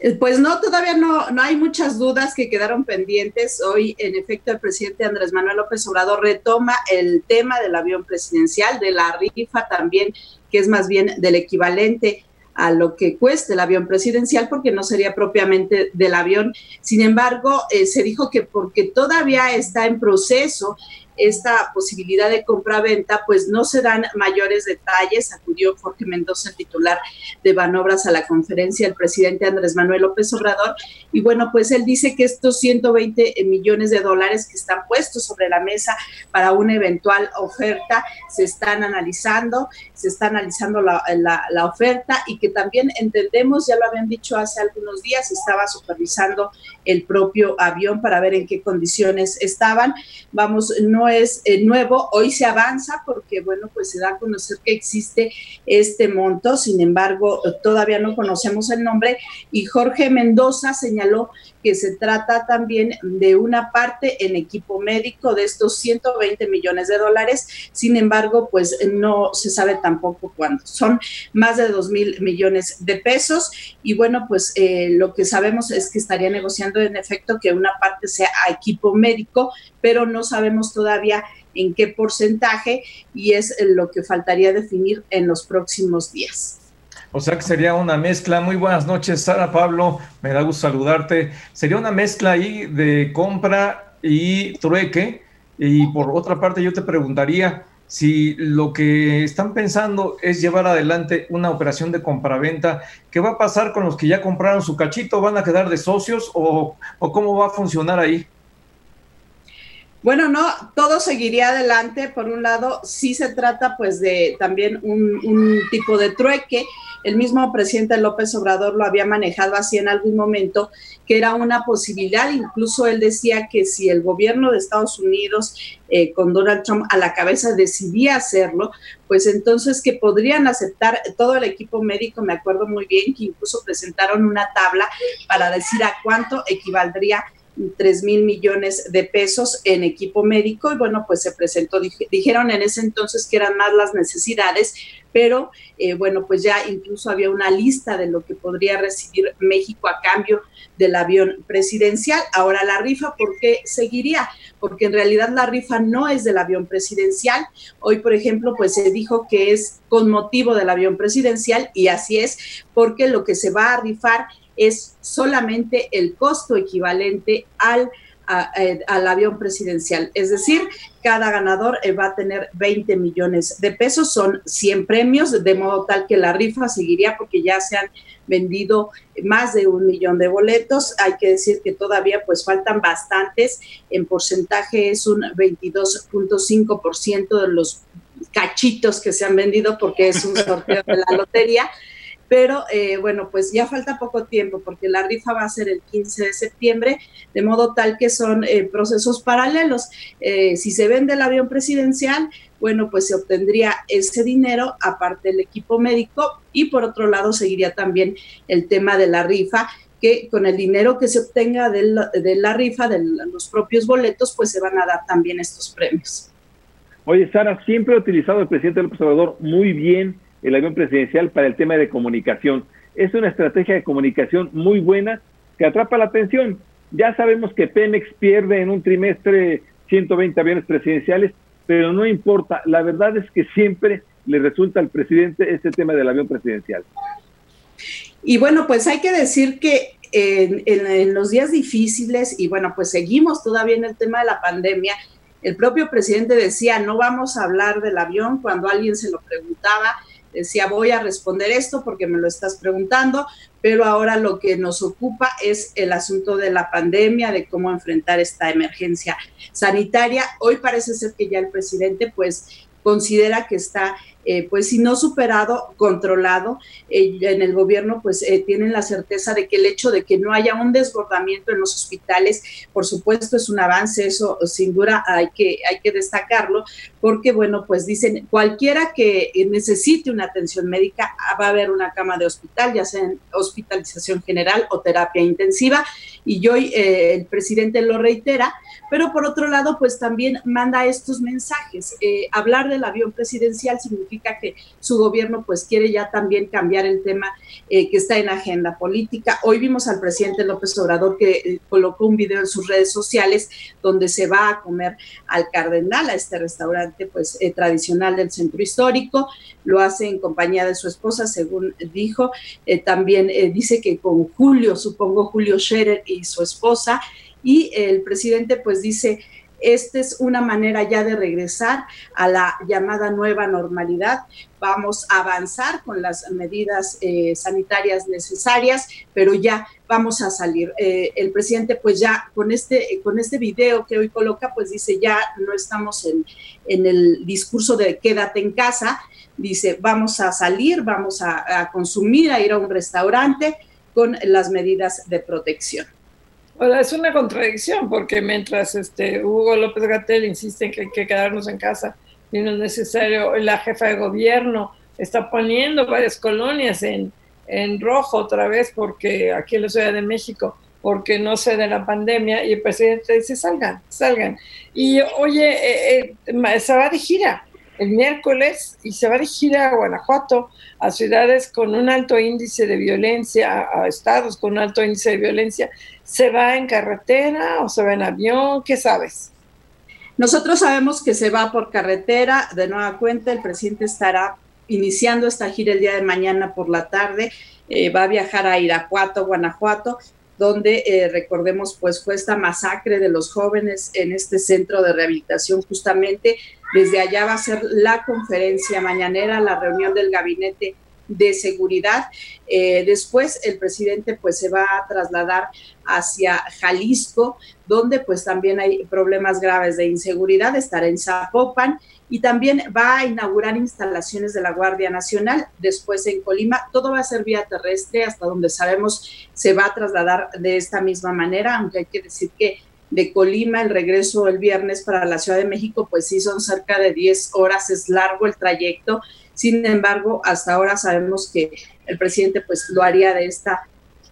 Eh, pues no, todavía no, no hay muchas dudas que quedaron pendientes. Hoy, en efecto, el presidente Andrés Manuel López Obrador retoma el tema del avión presidencial, de la rifa también, que es más bien del equivalente a lo que cueste el avión presidencial, porque no sería propiamente del avión. Sin embargo, eh, se dijo que porque todavía está en proceso esta posibilidad de compra-venta, pues no se dan mayores detalles. Acudió Jorge Mendoza, el titular de Banobras, a la conferencia del presidente Andrés Manuel López Obrador. Y bueno, pues él dice que estos 120 millones de dólares que están puestos sobre la mesa para una eventual oferta se están analizando, se está analizando la, la oferta y que también entendemos, ya lo habían dicho hace algunos días, estaba supervisando el propio avión para ver en qué condiciones estaban. Vamos, no es eh, nuevo, hoy se avanza porque, bueno, pues se da a conocer que existe este monto, sin embargo, todavía no conocemos el nombre y Jorge Mendoza señaló que se trata también de una parte en equipo médico de estos 120 millones de dólares. Sin embargo, pues no se sabe tampoco cuándo. Son más de 2 mil millones de pesos y bueno, pues eh, lo que sabemos es que estaría negociando en efecto que una parte sea a equipo médico, pero no sabemos todavía en qué porcentaje y es lo que faltaría definir en los próximos días. O sea que sería una mezcla. Muy buenas noches, Sara Pablo. Me da gusto saludarte. Sería una mezcla ahí de compra y trueque. Y por otra parte, yo te preguntaría si lo que están pensando es llevar adelante una operación de compraventa, ¿qué va a pasar con los que ya compraron su cachito? ¿Van a quedar de socios o, cómo va a funcionar ahí? Bueno, no, todo seguiría adelante. Por un lado, sí se trata pues de también un, tipo de trueque. El mismo presidente López Obrador lo había manejado así en algún momento, que era una posibilidad. Incluso él decía que si el gobierno de Estados Unidos eh, con Donald Trump a la cabeza decidía hacerlo, pues entonces que podrían aceptar todo el equipo médico. Me acuerdo muy bien que incluso presentaron una tabla para decir a cuánto equivaldría 3 mil millones de pesos en equipo médico y bueno, pues se presentó, dijeron en ese entonces que eran más las necesidades, pero eh, bueno, pues ya incluso había una lista de lo que podría recibir México a cambio del avión presidencial. Ahora la rifa, ¿por qué seguiría? Porque en realidad la rifa no es del avión presidencial. Hoy, por ejemplo, pues se dijo que es con motivo del avión presidencial y así es, porque lo que se va a rifar es solamente el costo equivalente al, eh, al avión presidencial. Es decir, cada ganador eh, va a tener 20 millones de pesos, son 100 premios, de modo tal que la rifa seguiría porque ya se han vendido más de un millón de boletos. Hay que decir que todavía pues faltan bastantes, en porcentaje es un 22.5% de los cachitos que se han vendido porque es un sorteo de la lotería pero eh, bueno, pues ya falta poco tiempo porque la rifa va a ser el 15 de septiembre, de modo tal que son eh, procesos paralelos. Eh, si se vende el avión presidencial, bueno, pues se obtendría ese dinero aparte del equipo médico y por otro lado seguiría también el tema de la rifa que con el dinero que se obtenga de la, de la rifa, de los propios boletos, pues se van a dar también estos premios. Oye, Sara, siempre ha utilizado el presidente del Obrador muy bien el avión presidencial para el tema de comunicación. Es una estrategia de comunicación muy buena que atrapa la atención. Ya sabemos que Pemex pierde en un trimestre 120 aviones presidenciales, pero no importa. La verdad es que siempre le resulta al presidente este tema del avión presidencial. Y bueno, pues hay que decir que en, en, los días difíciles, y bueno, pues seguimos todavía en el tema de la pandemia, el propio presidente decía, no vamos a hablar del avión cuando alguien se lo preguntaba, decía, voy a responder esto porque me lo estás preguntando, pero ahora lo que nos ocupa es el asunto de la pandemia, de cómo enfrentar esta emergencia sanitaria. Hoy parece ser que ya el presidente pues considera que está eh, pues si no superado, controlado. Eh, en el gobierno pues eh, tienen la certeza de que el hecho de que no haya un desbordamiento en los hospitales, por supuesto es un avance, eso sin duda hay que, hay que destacarlo, porque bueno, pues dicen, cualquiera que necesite una atención médica va a haber una cama de hospital, ya sea en hospitalización general o terapia intensiva, y hoy el presidente lo reitera, pero por otro lado, pues también manda estos mensajes. hablar del avión presidencial significa que su gobierno pues quiere ya también cambiar el tema eh, que está en agenda política. Hoy vimos al presidente López Obrador que eh, colocó un video en sus redes sociales donde se va a comer al Cardenal, a este restaurante pues eh, tradicional del centro histórico. Lo hace en compañía de su esposa, según dijo. también dice que con Julio, supongo Julio Scherer su esposa. Y el presidente pues dice esta es una manera ya de regresar a la llamada nueva normalidad. Vamos a avanzar con las medidas eh, sanitarias necesarias, pero ya vamos a salir. Eh, el presidente, pues ya con este, con este video que hoy coloca, pues dice, ya no estamos en, en el discurso de quédate en casa, dice, vamos a salir, vamos a consumir, a ir a un restaurante con las medidas de protección es una contradicción porque mientras este Hugo López Gatel insiste en que hay que quedarnos en casa y no es necesario, la jefa de gobierno está poniendo varias colonias en, en rojo otra vez porque aquí en la Ciudad de México porque no sé de la pandemia y el presidente dice salgan, salgan. Y oye, eh, eh, se va de gira el miércoles y se va a dirigir a Guanajuato, a ciudades con un alto índice de violencia, a estados con un alto índice de violencia. ¿Se va en carretera o se va en avión? ¿Qué sabes? Nosotros sabemos que se va por carretera. De nueva cuenta, el presidente estará iniciando esta gira el día de mañana por la tarde. Eh, va a viajar a Irapuato, Guanajuato, donde eh, recordemos pues fue esta masacre de los jóvenes en este centro de rehabilitación justamente desde allá va a ser la conferencia mañanera, la reunión del gabinete de seguridad. Eh, después el presidente pues se va a trasladar hacia Jalisco, donde pues también hay problemas graves de inseguridad, estará en Zapopan y también va a inaugurar instalaciones de la Guardia Nacional, después en Colima, todo va a ser vía terrestre, hasta donde sabemos se va a trasladar de esta misma manera, aunque hay que decir que de Colima, el regreso el viernes para la Ciudad de México, pues sí son cerca de 10 horas, es largo el trayecto. Sin embargo, hasta ahora sabemos que el presidente pues lo haría de esta,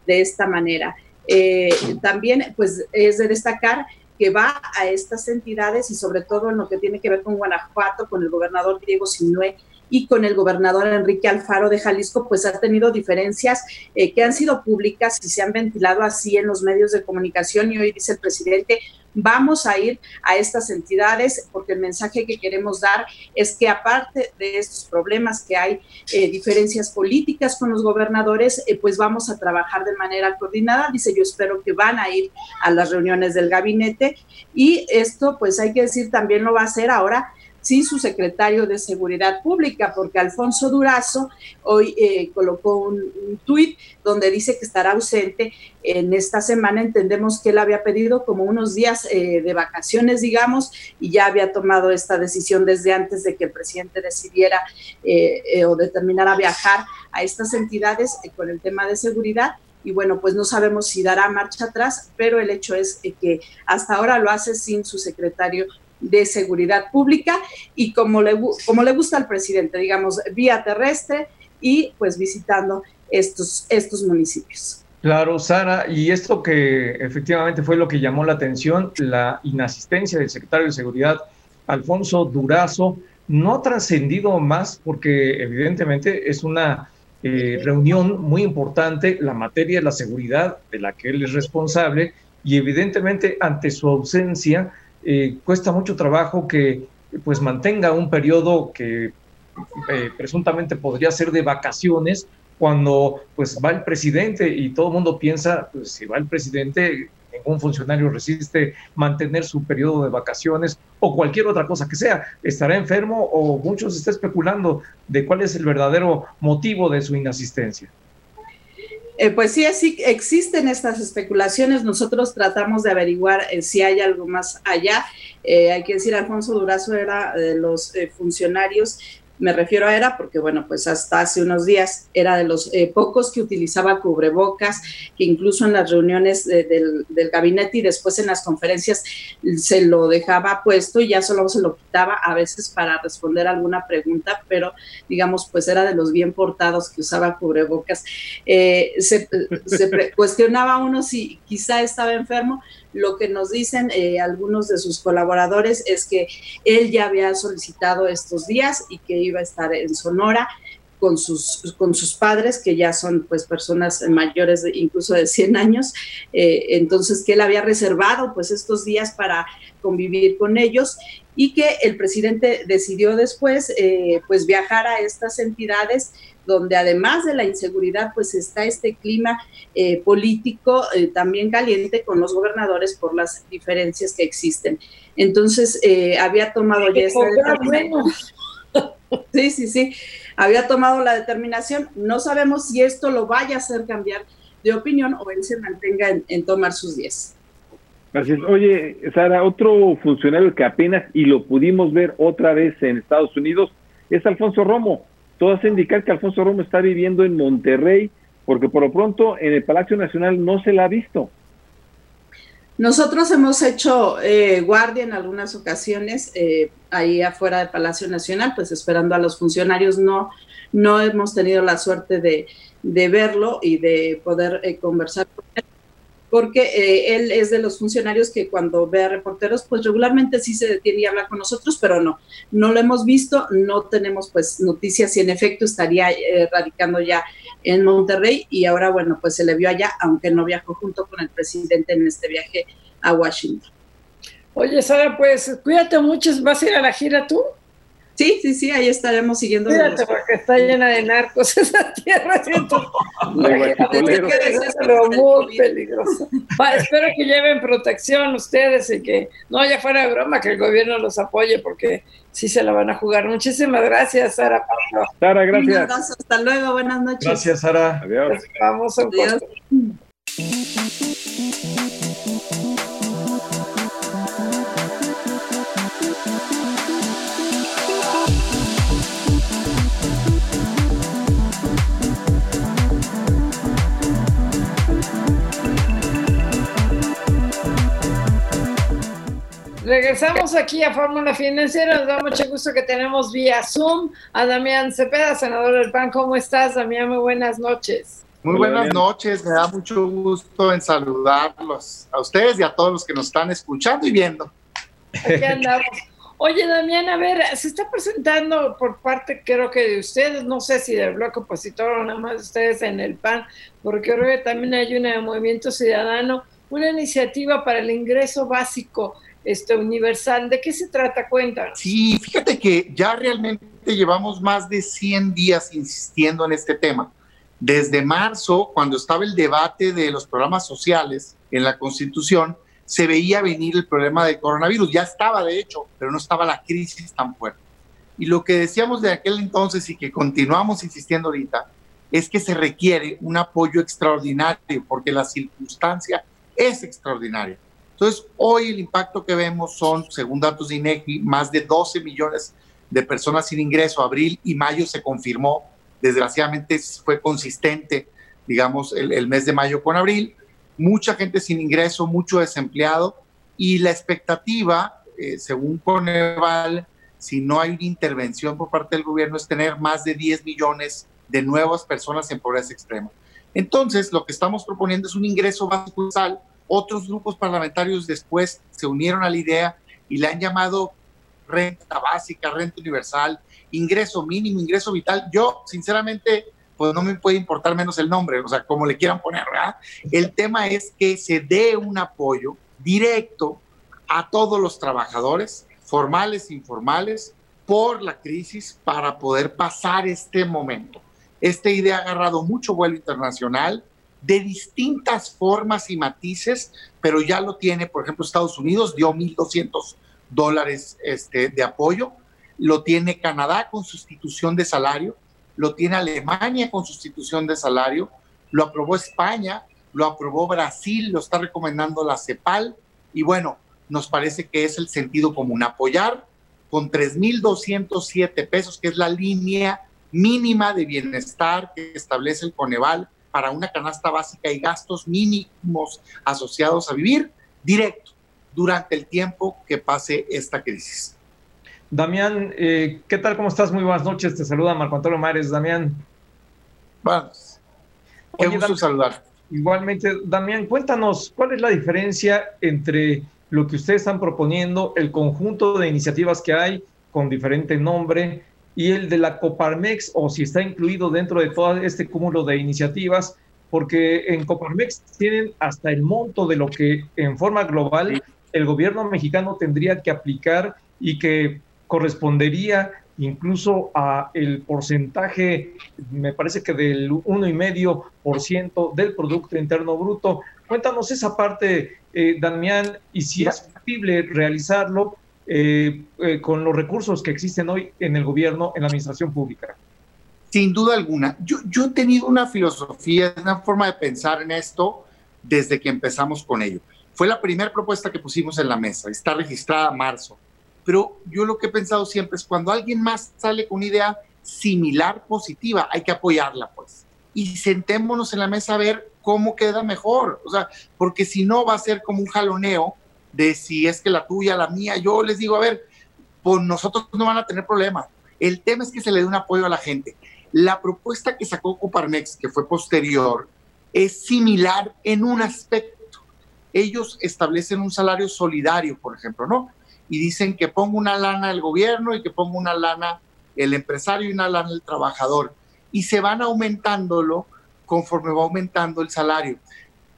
de esta manera. Eh, también pues es de destacar que va a estas entidades y sobre todo en lo que tiene que ver con Guanajuato, con el gobernador Diego Sinué, y con el gobernador Enrique Alfaro de Jalisco, pues ha tenido diferencias eh, que han sido públicas y se han ventilado así en los medios de comunicación y hoy dice el presidente, vamos a ir a estas entidades porque el mensaje que queremos dar es que aparte de estos problemas que hay eh, diferencias políticas con los gobernadores, eh, pues vamos a trabajar de manera coordinada. Dice, yo espero que van a ir a las reuniones del gabinete y esto pues hay que decir también lo va a hacer ahora sin su secretario de Seguridad Pública, porque Alfonso Durazo hoy eh, colocó un, tuit donde dice que estará ausente en esta semana. Entendemos que él había pedido como unos días eh, de vacaciones, digamos, y ya había tomado esta decisión desde antes de que el presidente decidiera eh, o determinara viajar a estas entidades con el tema de seguridad y bueno, pues no sabemos si dará marcha atrás, pero el hecho es que hasta ahora lo hace sin su secretario de seguridad pública y como le, como le gusta al presidente, digamos, vía terrestre y pues visitando estos, estos municipios. Claro, Sara, y esto que efectivamente fue lo que llamó la atención, la inasistencia del secretario de Seguridad, Alfonso Durazo, no ha trascendido más porque evidentemente es una eh, reunión muy importante, la materia de la seguridad de la que él es responsable, y evidentemente ante su ausencia, eh, cuesta mucho trabajo que pues mantenga un periodo que eh, presuntamente podría ser de vacaciones cuando pues va el presidente y todo el mundo piensa, pues si va el presidente, ningún funcionario resiste mantener su periodo de vacaciones o cualquier otra cosa que sea. Estará enfermo o muchos están especulando de cuál es el verdadero motivo de su inasistencia. Eh, pues sí, así existen estas especulaciones. Nosotros tratamos de averiguar eh, si hay algo más allá. Eh, hay que decir, Alfonso Durazo era de los funcionarios me refiero a era porque, bueno, pues hasta hace unos días era de los eh, pocos que utilizaba cubrebocas, que incluso en las reuniones del, gabinete y después en las conferencias se lo dejaba puesto y ya solo se lo quitaba a veces para responder alguna pregunta, pero digamos, pues era de los bien portados que usaba cubrebocas. Eh, se cuestionaba uno si quizá estaba enfermo, lo que nos dicen eh, algunos de sus colaboradores es que él ya había solicitado estos días y que iba a estar en Sonora con sus, con sus padres, que ya son pues personas mayores de, incluso de 100 años, eh, entonces que él había reservado pues estos días para convivir con ellos y que el presidente decidió después eh, pues viajar a estas entidades donde además de la inseguridad pues está este clima eh, político eh, también caliente con los gobernadores por las diferencias que existen. Entonces había tomado ya esta determinación. Sí, sí, sí, había tomado la determinación. No sabemos si esto lo vaya a hacer cambiar de opinión o él se mantenga en, tomar sus días. Gracias. Oye, Sara, otro funcionario que apenas y lo pudimos ver otra vez en Estados Unidos es Alfonso Romo. Todo hace indicar que Alfonso Romo está viviendo en Monterrey, porque por lo pronto en el Palacio Nacional no se la ha visto. Nosotros hemos hecho eh, guardia en algunas ocasiones eh, ahí afuera del Palacio Nacional, pues esperando a los funcionarios. No, no hemos tenido la suerte de, verlo y de poder eh, conversar con él, porque eh, él es de los funcionarios que cuando ve a reporteros, pues regularmente sí se detiene y habla con nosotros, pero no, no lo hemos visto, no tenemos pues noticias si en efecto estaría eh, radicando ya en Monterrey y ahora bueno, pues se le vio allá, aunque no viajó junto con el presidente en este viaje a Washington. Oye, Sara, pues cuídate mucho, ¿vas a ir a la gira tú? Sí, sí, sí, ahí estaremos siguiendo. Fíjate, porque está llena de narcos esa tierra. Siento, lo muy peligroso. espero que lleven protección ustedes y que no haya fuera de broma que el gobierno los apoye porque sí se la van a jugar. Muchísimas gracias, Sara Pablo. Sara, gracias. hasta luego, buenas noches. Gracias, Sara. Adiós. Vamos a un Regresamos aquí a Fórmula Financiera. Nos da mucho gusto que tenemos vía Zoom a Damián Cepeda, senador del PAN. ¿Cómo estás, Damián? Muy buenas noches. Muy buenas noches. Me da mucho gusto en saludarlos a ustedes y a todos los que nos están escuchando y viendo. Aquí andamos. Oye, Damián, a ver, se está presentando por parte, creo que de ustedes, no sé si del bloque opositor o nada más ustedes en el PAN, porque creo que también hay una de Movimiento Ciudadano, una iniciativa para el ingreso básico este, universal. ¿De qué se trata? Cuenta. Sí, fíjate que ya realmente llevamos más de 100 días insistiendo en este tema. Desde marzo, cuando estaba el debate de los programas sociales en la Constitución, se veía venir el problema del coronavirus. Ya estaba, de hecho, pero no estaba la crisis tan fuerte. Y lo que decíamos de aquel entonces y que continuamos insistiendo ahorita es que se requiere un apoyo extraordinario porque la circunstancia es extraordinaria. Entonces, hoy el impacto que vemos son, según datos de INEGI, más de 12 millones de personas sin ingreso. Abril y mayo se confirmó, desgraciadamente fue consistente, digamos, el, mes de mayo con abril. Mucha gente sin ingreso, mucho desempleado y la expectativa, eh, según Coneval, si no hay una intervención por parte del gobierno, es tener más de 10 millones de nuevas personas en pobreza extrema. Entonces, lo que estamos proponiendo es un ingreso básico otros grupos parlamentarios después se unieron a la idea y le han llamado renta básica, renta universal, ingreso mínimo, ingreso vital. Yo, sinceramente, pues no me puede importar menos el nombre, o sea, como le quieran poner, ¿verdad? El tema es que se dé un apoyo directo a todos los trabajadores, formales e informales, por la crisis para poder pasar este momento. Esta idea ha agarrado mucho vuelo internacional, de distintas formas y matices, pero ya lo tiene, por ejemplo, Estados Unidos dio 1.200 dólares este, de apoyo, lo tiene Canadá con sustitución de salario, lo tiene Alemania con sustitución de salario, lo aprobó España, lo aprobó Brasil, lo está recomendando la CEPAL, y bueno, nos parece que es el sentido común, apoyar con 3.207 pesos, que es la línea mínima de bienestar que establece el Coneval para una canasta básica y gastos mínimos asociados a vivir directo durante el tiempo que pase esta crisis. Damián, eh, ¿qué tal? ¿Cómo estás? Muy buenas noches. Te saluda Marco Antonio Mares. Damián. Vamos. Qué gusto saludar. Igualmente, Damián, cuéntanos, ¿cuál es la diferencia entre lo que ustedes están proponiendo, el conjunto de iniciativas que hay con diferente nombre y el de la Coparmex, o si está incluido dentro de todo este cúmulo de iniciativas, porque en Coparmex tienen hasta el monto de lo que en forma global el gobierno mexicano tendría que aplicar y que correspondería incluso a el porcentaje, me parece que del 1,5% del Producto Interno Bruto. Cuéntanos esa parte, eh, Damián, y si es posible realizarlo eh, eh, con los recursos que existen hoy en el gobierno, en la administración pública. Sin duda alguna. Yo, yo he tenido una filosofía, una forma de pensar en esto desde que empezamos con ello. Fue la primera propuesta que pusimos en la mesa, está registrada en marzo pero yo lo que he pensado siempre es cuando alguien más sale con una idea similar, positiva, hay que apoyarla, pues. Y sentémonos en la mesa a ver cómo queda mejor. O sea, porque si no va a ser como un jaloneo de si es que la tuya, la mía, yo les digo, a ver, pues nosotros no van a tener problema. El tema es que se le dé un apoyo a la gente. La propuesta que sacó Coparmex, que fue posterior, es similar en un aspecto. Ellos establecen un salario solidario, por ejemplo, ¿no? y dicen que ponga una lana el gobierno y que ponga una lana el empresario y una lana el trabajador. Y se van aumentándolo conforme va aumentando el salario.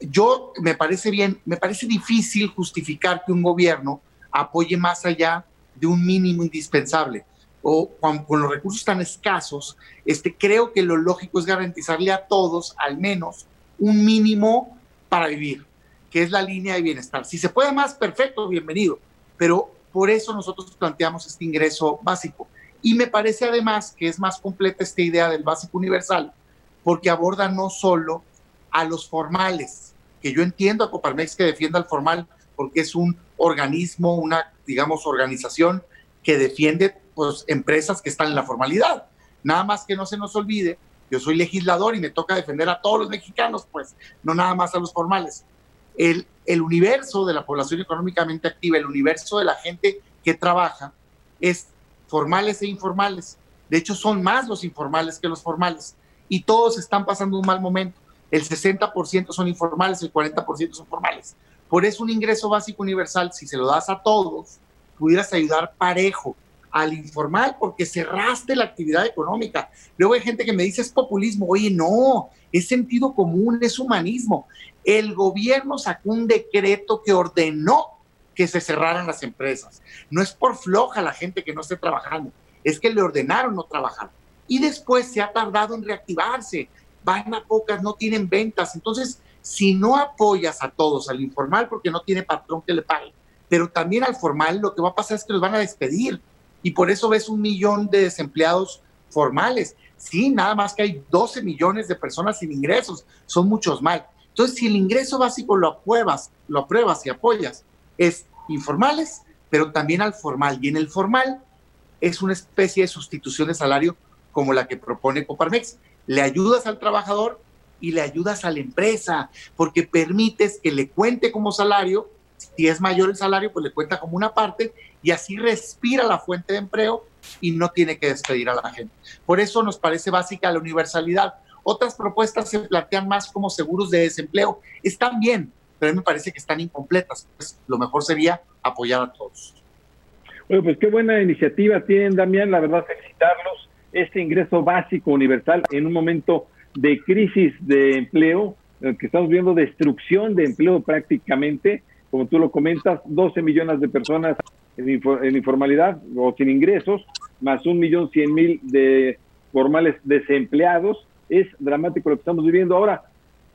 Yo me parece bien, me parece difícil justificar que un gobierno apoye más allá de un mínimo indispensable o con, los recursos tan escasos, este, creo que lo lógico es garantizarle a todos al menos un mínimo para vivir, que es la línea de bienestar. Si se puede más, perfecto, bienvenido, pero por eso nosotros planteamos este ingreso básico. Y me parece además que es más completa esta idea del básico universal, porque aborda no solo a los formales, que yo entiendo a Coparmex que defienda al formal, porque es un organismo, una, digamos, organización que defiende pues, empresas que están en la formalidad. Nada más que no se nos olvide, yo soy legislador y me toca defender a todos los mexicanos, pues, no nada más a los formales el, el universo de la población económicamente activa, el universo de la gente que trabaja, es formales e informales. De hecho, son más los informales que los formales. Y todos están pasando un mal momento. El 60% son informales, el 40% son formales. Por eso un ingreso básico universal, si se lo das a todos, pudieras ayudar parejo al informal porque cerraste la actividad económica. Luego hay gente que me dice es populismo. Oye, no, es sentido común, es humanismo. El gobierno sacó un decreto que ordenó que se cerraran las empresas. No es por floja la gente que no esté trabajando, es que le ordenaron no trabajar. Y después se ha tardado en reactivarse. Van a pocas, no tienen ventas. Entonces, si no apoyas a todos, al informal porque no tiene patrón que le pague, pero también al formal, lo que va a pasar es que los van a despedir y por eso ves un millón de desempleados formales. Sí, nada más que hay 12 millones de personas sin ingresos, son muchos más. Entonces, si el ingreso básico lo apruebas, lo apruebas y apoyas, es informales, pero también al formal. Y en el formal es una especie de sustitución de salario como la que propone Coparmex. Le ayudas al trabajador y le ayudas a la empresa, porque permites que le cuente como salario si es mayor el salario, pues le cuenta como una parte y así respira la fuente de empleo y no tiene que despedir a la gente. Por eso nos parece básica la universalidad. Otras propuestas se plantean más como seguros de desempleo. Están bien, pero a mí me parece que están incompletas. Pues lo mejor sería apoyar a todos. Bueno, pues qué buena iniciativa tienen, Damián. La verdad, felicitarlos. Este ingreso básico universal en un momento de crisis de empleo, que estamos viendo destrucción de empleo prácticamente, como tú lo comentas, 12 millones de personas en, informalidad o sin ingresos, más un millón cien mil de formales desempleados. Es dramático lo que estamos viviendo. Ahora,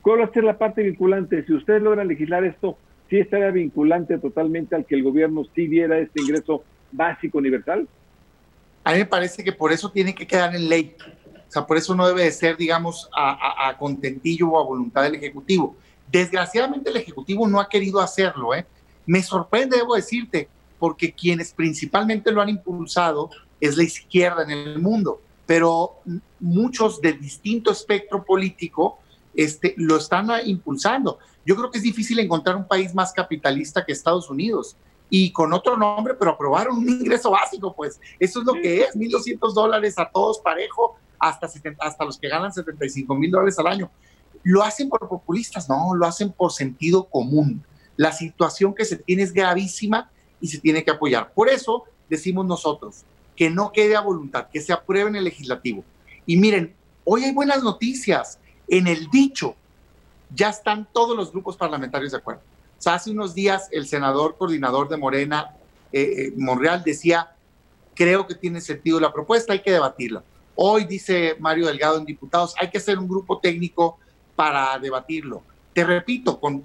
¿cuál va a ser la parte vinculante? Si ustedes logran legislar esto, ¿sí estaría vinculante totalmente al que el gobierno sí diera este ingreso básico universal? A mí me parece que por eso tiene que quedar en ley. O sea, por eso no debe de ser, digamos, a, a contentillo o a voluntad del Ejecutivo. Desgraciadamente el Ejecutivo no ha querido hacerlo. ¿eh? Me sorprende, debo decirte, porque quienes principalmente lo han impulsado es la izquierda en el mundo, pero muchos de distinto espectro político este, lo están impulsando. Yo creo que es difícil encontrar un país más capitalista que Estados Unidos y con otro nombre, pero aprobaron un ingreso básico, pues eso es lo que es, 1.200 dólares a todos parejo, hasta, hasta los que ganan 75 mil dólares al año. ¿Lo hacen por populistas? No, lo hacen por sentido común. La situación que se tiene es gravísima y se tiene que apoyar. Por eso decimos nosotros que no quede a voluntad, que se apruebe en el legislativo. Y miren, hoy hay buenas noticias. En el dicho ya están todos los grupos parlamentarios de acuerdo. Sea, hace unos días el senador coordinador de Morena, eh, Monreal decía, creo que tiene sentido la propuesta, hay que debatirla. Hoy dice Mario Delgado en diputados, hay que hacer un grupo técnico para debatirlo. Te repito, con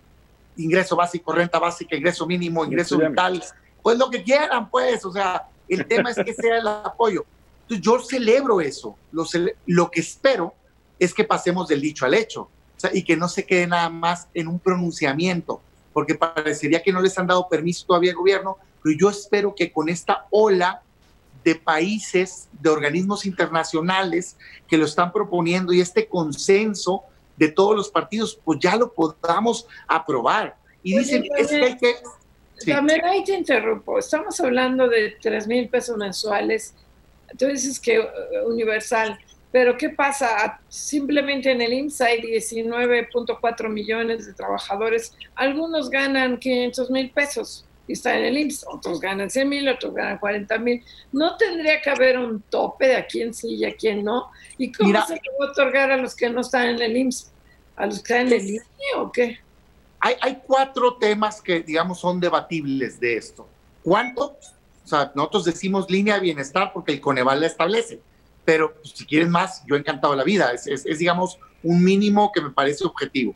ingreso básico, renta básica, ingreso mínimo, ingreso vital, pues lo que quieran, pues, o sea, el tema es que sea el apoyo. Entonces, yo celebro eso, lo, lo que espero es que pasemos del dicho al hecho, o sea, y que no se quede nada más en un pronunciamiento, porque parecería que no les han dado permiso todavía al gobierno, pero yo espero que con esta ola de países, de organismos internacionales que lo están proponiendo y este consenso de todos los partidos, pues ya lo podamos aprobar. Y dicen, es que hay que... También ahí te interrumpo, estamos hablando de 3 mil pesos mensuales, tú dices que uh, universal, pero ¿qué pasa? Simplemente en el IMSS hay 19.4 millones de trabajadores, algunos ganan 500 mil pesos, y está en el IMSS, otros ganan 100 mil, otros ganan 40 mil. ¿No tendría que haber un tope de a quién sí y a quién no? ¿Y cómo se le va a otorgar a los que no están en el IMSS? ¿A los que están en el IMSS o qué? Hay, hay cuatro temas que, digamos, son debatibles de esto. ¿Cuánto? O sea, nosotros decimos línea de bienestar porque el Coneval la establece, pero pues, si quieren más, yo he encantado la vida. Es, es, es, digamos, un mínimo que me parece objetivo.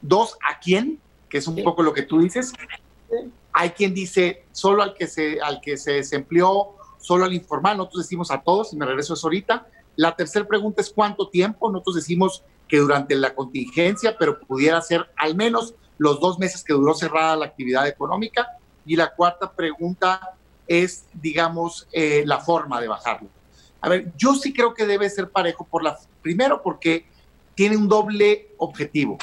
Dos, ¿a quién? Que es un poco lo que tú dices. Hay quien dice solo al que se, al que se desempleó, solo al informal, nosotros decimos a todos, y me regreso a eso ahorita. La tercera pregunta es cuánto tiempo, nosotros decimos que durante la contingencia, pero pudiera ser al menos los dos meses que duró cerrada la actividad económica. Y la cuarta pregunta es, digamos, eh, la forma de bajarlo. A ver, yo sí creo que debe ser parejo, por la, primero porque tiene un doble objetivo.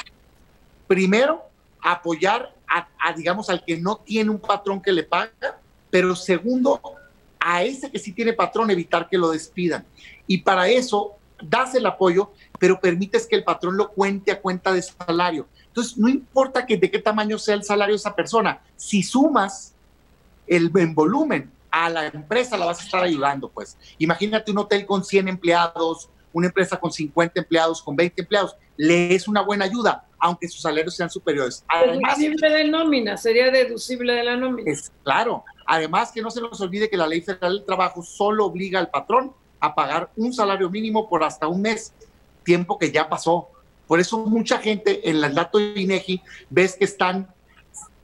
Primero, apoyar a, digamos, al que no tiene un patrón que le paga, pero segundo, a ese que sí tiene patrón, evitar que lo despidan. Y para eso, das el apoyo, pero permites que el patrón lo cuente a cuenta de salario. Entonces, no importa que de qué tamaño sea el salario de esa persona, si sumas el en volumen a la empresa, la vas a estar ayudando, pues. Imagínate un hotel con 100 empleados, una empresa con 50 empleados, con 20 empleados, le es una buena ayuda aunque sus salarios sean superiores. Además, deducible de nómina, sería deducible de la nómina. Es, claro, además que no se nos olvide que la ley federal del trabajo solo obliga al patrón a pagar un salario mínimo por hasta un mes, tiempo que ya pasó. Por eso mucha gente en el dato de INEGI ves que están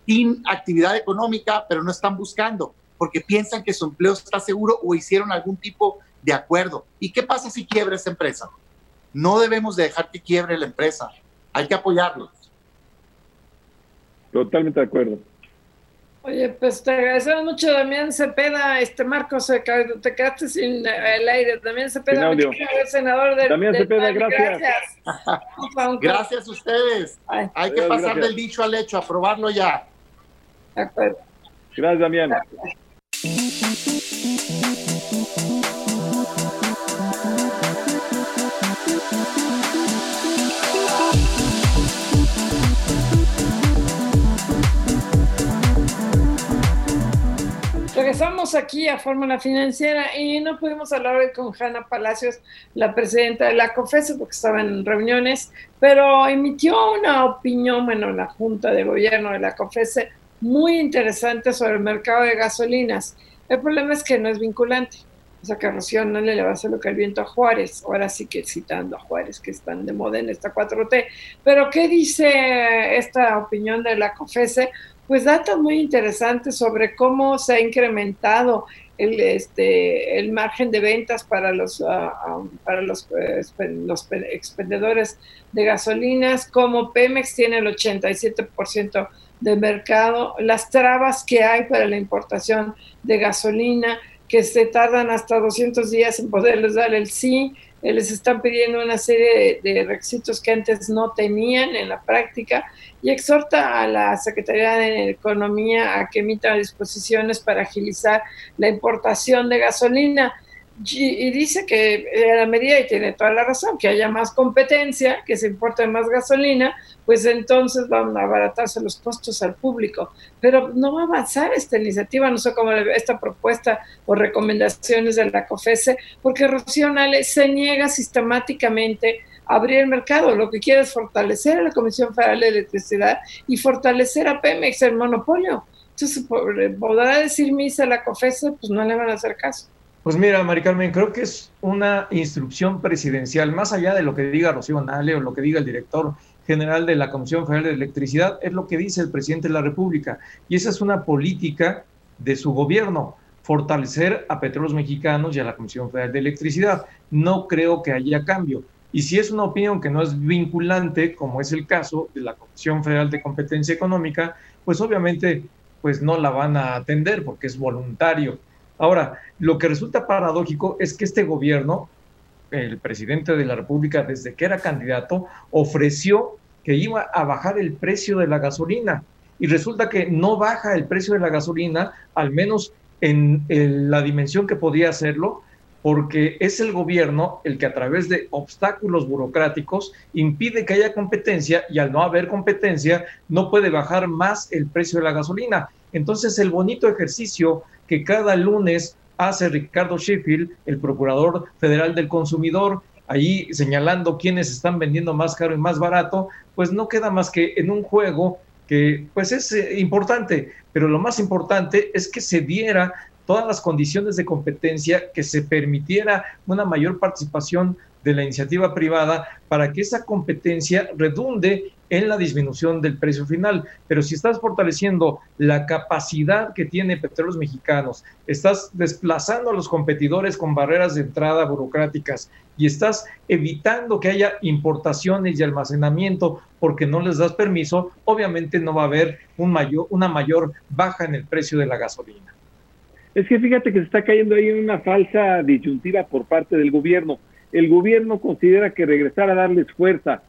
sin actividad económica, pero no están buscando, porque piensan que su empleo está seguro o hicieron algún tipo de acuerdo. ¿Y qué pasa si quiebra esa empresa? No debemos de dejar que quiebre la empresa hay que apoyarlos. Totalmente de acuerdo. Oye, pues te agradecemos mucho, Damián Cepeda. Este Marcos, te quedaste sin el aire. Damián Cepeda, el senador del. Damián Cepeda, gracias. Gracias. gracias a ustedes. Ay. Hay que pasar gracias. del dicho al hecho, aprobarlo ya. De acuerdo. Gracias, Damián. Gracias. Regresamos aquí a Fórmula Financiera y no pudimos hablar hoy con Hanna Palacios, la presidenta de la COFESE, porque estaba en reuniones, pero emitió una opinión, bueno, la Junta de Gobierno de la COFESE, muy interesante sobre el mercado de gasolinas. El problema es que no es vinculante. O sea, que Rocío no le va a hacer lo que el viento a Juárez. Ahora sí que citando a Juárez, que están de moda en esta 4T. Pero, ¿qué dice esta opinión de la COFESE? Pues datos muy interesantes sobre cómo se ha incrementado el, este, el margen de ventas para los, uh, para los, uh, los expendedores de gasolinas, como Pemex tiene el 87% de mercado, las trabas que hay para la importación de gasolina, que se tardan hasta 200 días en poderles dar el sí, eh, les están pidiendo una serie de, de, requisitos que antes no tenían en la práctica y exhorta a la Secretaría de Economía a que emita disposiciones para agilizar la importación de gasolina. Y, dice que a la medida, y tiene toda la razón, que haya más competencia, que se importe más gasolina, pues entonces van a abaratarse los costos al público. Pero no va a avanzar esta iniciativa, no sé cómo le esta propuesta o recomendaciones de la COFESE, porque Rocío Nale se niega sistemáticamente a abrir el mercado. Lo que quiere es fortalecer a la Comisión Federal de Electricidad y fortalecer a Pemex, el monopolio. Entonces, podrá decir misa la COFESE, pues no le van a hacer caso. Pues mira, Mari Carmen, creo que es una instrucción presidencial, más allá de lo que diga Rocío Nale o lo que diga el director general de la Comisión Federal de Electricidad, es lo que dice el presidente de la República. Y esa es una política de su gobierno, fortalecer a Petróleos Mexicanos y a la Comisión Federal de Electricidad. No creo que haya cambio. Y si es una opinión que no es vinculante, como es el caso de la Comisión Federal de Competencia Económica, pues obviamente pues no la van a atender porque es voluntario. Ahora, lo que resulta paradójico es que este gobierno, el presidente de la República, desde que era candidato, ofreció que iba a bajar el precio de la gasolina. Y resulta que no baja el precio de la gasolina, al menos en, la dimensión que podía hacerlo, porque es el gobierno el que a través de obstáculos burocráticos impide que haya competencia y al no haber competencia no puede bajar más el precio de la gasolina. Entonces el bonito ejercicio que cada lunes hace Ricardo Sheffield, el Procurador Federal del Consumidor, ahí señalando quiénes están vendiendo más caro y más barato, pues no queda más que en un juego que pues es eh, importante, pero lo más importante es que se diera todas las condiciones de competencia, que se permitiera una mayor participación de la iniciativa privada para que esa competencia redunde en la disminución del precio final. Pero si estás fortaleciendo la capacidad que tiene Petróleos Mexicanos, estás desplazando a los competidores con barreras de entrada burocráticas y estás evitando que haya importaciones y almacenamiento porque no les das permiso, obviamente no va a haber una mayor baja en el precio de la gasolina. Es que fíjate que se está cayendo ahí en una falsa disyuntiva por parte del gobierno. El gobierno considera que regresar a darles fuerza,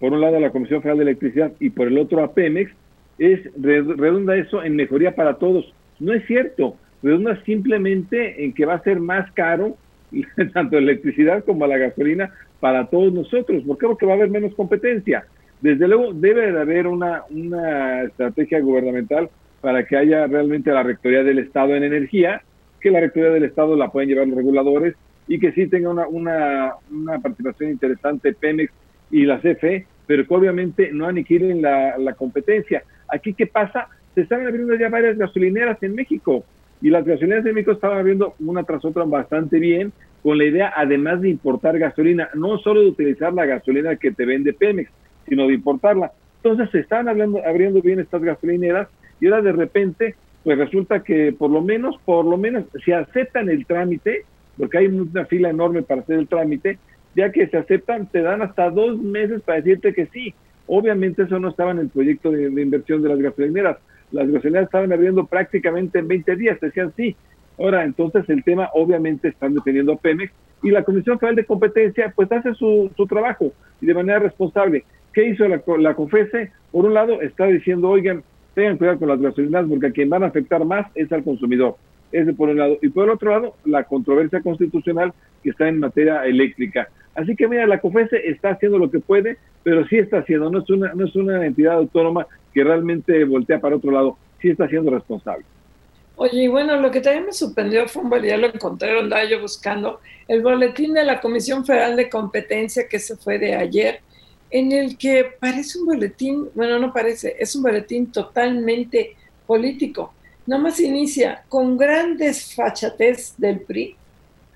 por un lado a la Comisión Federal de Electricidad y por el otro a Pemex, es redunda eso en mejoría para todos. No es cierto, redunda simplemente en que va a ser más caro tanto la electricidad como la gasolina para todos nosotros. ¿Por? Porque va a haber menos competencia. Desde luego debe de haber una, una estrategia gubernamental para que haya realmente la Rectoría del Estado en energía, que la Rectoría del Estado la pueden llevar los reguladores y que sí tenga una, una, una participación interesante Pemex y la CFE, pero que obviamente no aniquilen la, la competencia. Aquí, ¿qué pasa? Se están abriendo ya varias gasolineras en México y las gasolineras en México estaban abriendo una tras otra bastante bien, con la idea además de importar gasolina, no solo de utilizar la gasolina que te vende Pemex, sino de importarla. Entonces se están hablando, abriendo bien estas gasolineras y ahora de repente, pues resulta que por lo menos, por lo menos, si aceptan el trámite, porque hay una fila enorme para hacer el trámite, ya que se aceptan, te dan hasta dos meses para decirte que sí. Obviamente eso no estaba en el proyecto de, inversión de las gasolineras. Las gasolineras estaban abriendo prácticamente en 20 días, decían sí. Ahora, entonces el tema obviamente están deteniendo a Pemex y la Comisión Federal de Competencia pues hace su, su trabajo y de manera responsable. ¿Qué hizo la, la COFESE? Por un lado está diciendo, oigan, tengan cuidado con las gasolinas porque a quien van a afectar más es al consumidor. Ese por un lado. Y por el otro lado, la controversia constitucional que está en materia eléctrica. Así que mira, la COFESE está haciendo lo que puede, pero sí está haciendo, no es una, no es una entidad autónoma que realmente voltea para otro lado, sí está siendo responsable. Oye, y bueno, lo que también me sorprendió fue un ya lo encontré, andaba yo buscando, el boletín de la Comisión Federal de Competencia que se fue de ayer, en el que parece un boletín, bueno, no parece, es un boletín totalmente político. Nada más inicia con grandes fachatez del PRI.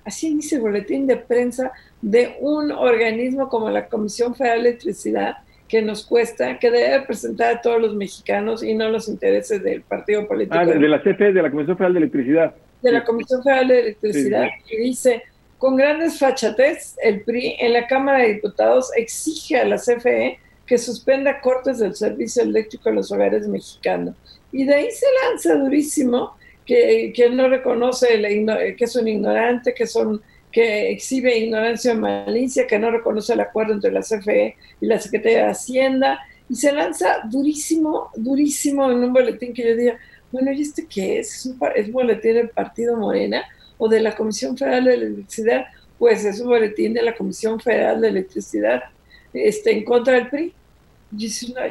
Así inicia el boletín de prensa de un organismo como la Comisión Federal de Electricidad, que nos cuesta, que debe representar a todos los mexicanos y no los intereses del partido político. Ah, de, la CFE, de la Comisión Federal de Electricidad. De la Comisión Federal de Electricidad, y dice, con grandes fachatez, el PRI en la Cámara de Diputados exige a la CFE que suspenda cortes del servicio eléctrico en los hogares mexicanos. Y de ahí se lanza durísimo que, que no reconoce que es un ignorante, que, son, que exhibe ignorancia o malicia, que no reconoce el acuerdo entre la CFE y la Secretaría de Hacienda. Y se lanza durísimo, durísimo en un boletín que yo diga, bueno, ¿y este qué es? ¿Es un, es un boletín del Partido Morena? o de la Comisión Federal de Electricidad, pues es un boletín de la Comisión Federal de Electricidad este, en contra del PRI.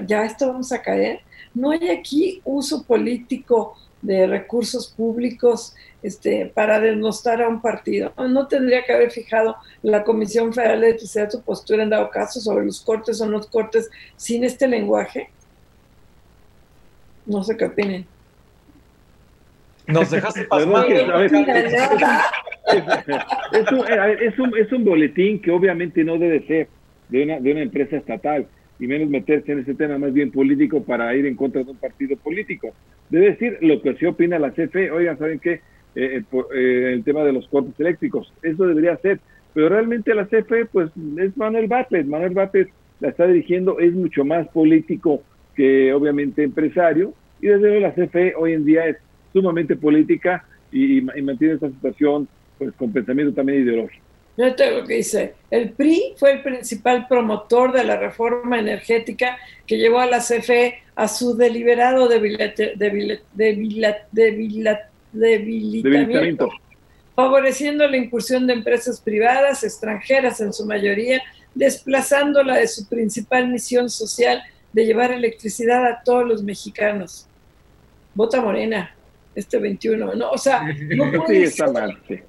ya esto vamos a caer. No hay aquí uso político de recursos públicos este, para denostar a un partido. No tendría que haber fijado la Comisión Federal de Electricidad su postura en dado caso sobre los cortes o no cortes sin este lenguaje. No sé qué opinen. Nos dejaste pasar. Es, un, es un boletín que obviamente no debe ser de una, de una empresa estatal y menos meterse en ese tema más bien político para ir en contra de un partido político. Debe decir lo que se opina la CFE, oigan, ¿saben qué? Eh, eh, eh, el tema de los cortes eléctricos, eso debería ser, pero realmente la CFE pues es Manuel Bartlett, Manuel Bartlett la está dirigiendo, es mucho más político que obviamente empresario, y desde luego la CFE hoy en día es sumamente política y, y mantiene esta situación pues con pensamiento también ideológico. Yo tengo que dice, el PRI fue el principal promotor de la reforma energética que llevó a la CFE a su deliberado debilitamiento, favoreciendo la incursión de empresas privadas, extranjeras en su mayoría, desplazándola de su principal misión social de llevar electricidad a todos los mexicanos. Vota Morena, este 21, ¿no? O sea, no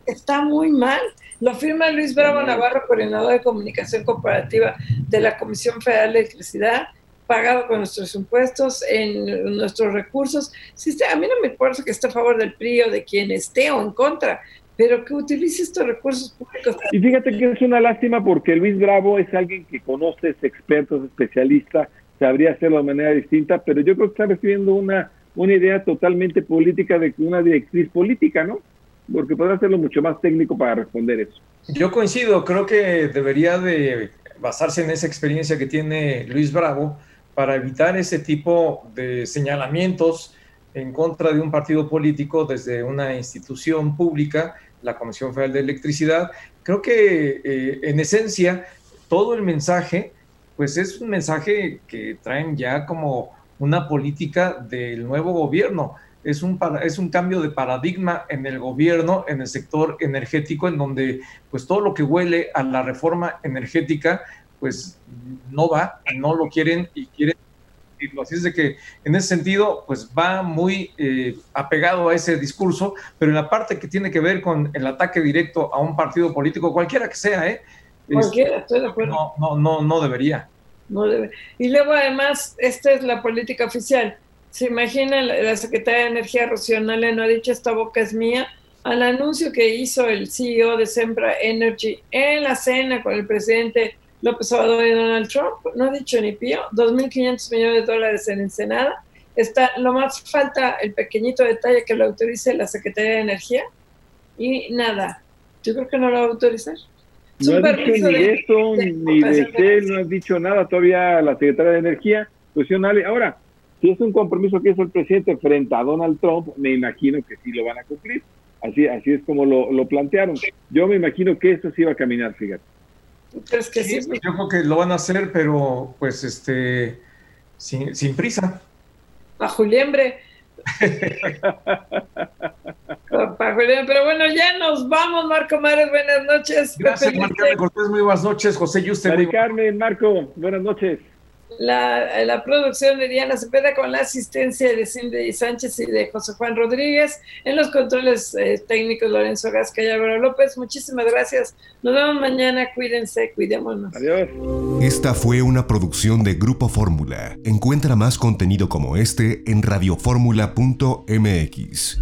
está muy mal. Lo firma Luis Bravo Navarro, coordinador de comunicación corporativa de la Comisión Federal de Electricidad, pagado con nuestros impuestos, en nuestros recursos. Si a mí no me importa que esté a favor del PRI o de quien esté o en contra, pero que utilice estos recursos públicos. Y fíjate que es una lástima porque Luis Bravo es alguien que conoce, es experto, es especialista, sabría hacerlo de manera distinta, pero yo creo que está recibiendo una, una idea totalmente política de una directriz política, ¿no? porque podrá hacerlo mucho más técnico para responder eso. Yo coincido, creo que debería de basarse en esa experiencia que tiene Luis Bravo para evitar ese tipo de señalamientos en contra de un partido político desde una institución pública, la Comisión Federal de Electricidad. Creo que eh, en esencia todo el mensaje, pues es un mensaje que traen ya como una política del nuevo gobierno es un, es un cambio de paradigma en el gobierno, en el sector energético, en donde pues todo lo que huele a la reforma energética, pues no va, no lo quieren y quieren Así es de que en ese sentido, pues va muy eh, apegado a ese discurso, pero en la parte que tiene que ver con el ataque directo a un partido político, cualquiera que sea, ¿eh? Cualquiera, estoy de acuerdo. No, no, no, no debería. No debe. Y luego además, esta es la política oficial se imagina la, secretaria de Energía Rocío no ha dicho esta boca es mía, al anuncio que hizo el CEO de Sempra Energy en la cena con el presidente López Obrador y Donald Trump, no ha dicho ni pío, 2.500 millones de dólares en Ensenada. Está, lo más falta el pequeñito detalle que lo autorice la Secretaría de Energía y nada, yo creo que no lo va a autorizar. No ha dicho ni de esto, ni de qué, no ha dicho nada todavía la Secretaría de Energía. Pues, ahora, si es un compromiso que hizo el presidente frente a Donald Trump, me imagino que sí lo van a cumplir. Así, así es como lo, plantearon. Yo me imagino que eso sí va a caminar, fíjate. ¿Crees que sí? Yo creo que lo van a hacer, pero pues este sin, sin prisa. A Juliembre. Pero bueno, ya nos vamos, Marco Mares, buenas noches. Gracias, Marco Cortés, muy buenas noches. José Yuste. Mari Carmen, Marco, buenas noches la, la, producción de Diana Cepeda con la asistencia de Cindy Sánchez y de José Juan Rodríguez, en los controles eh, técnicos Lorenzo Gasca y Álvaro López. Muchísimas gracias. Nos vemos mañana. Cuídense, cuidémonos. Adiós. Esta fue una producción de Grupo Fórmula. Encuentra más contenido como este en radioformula.mx.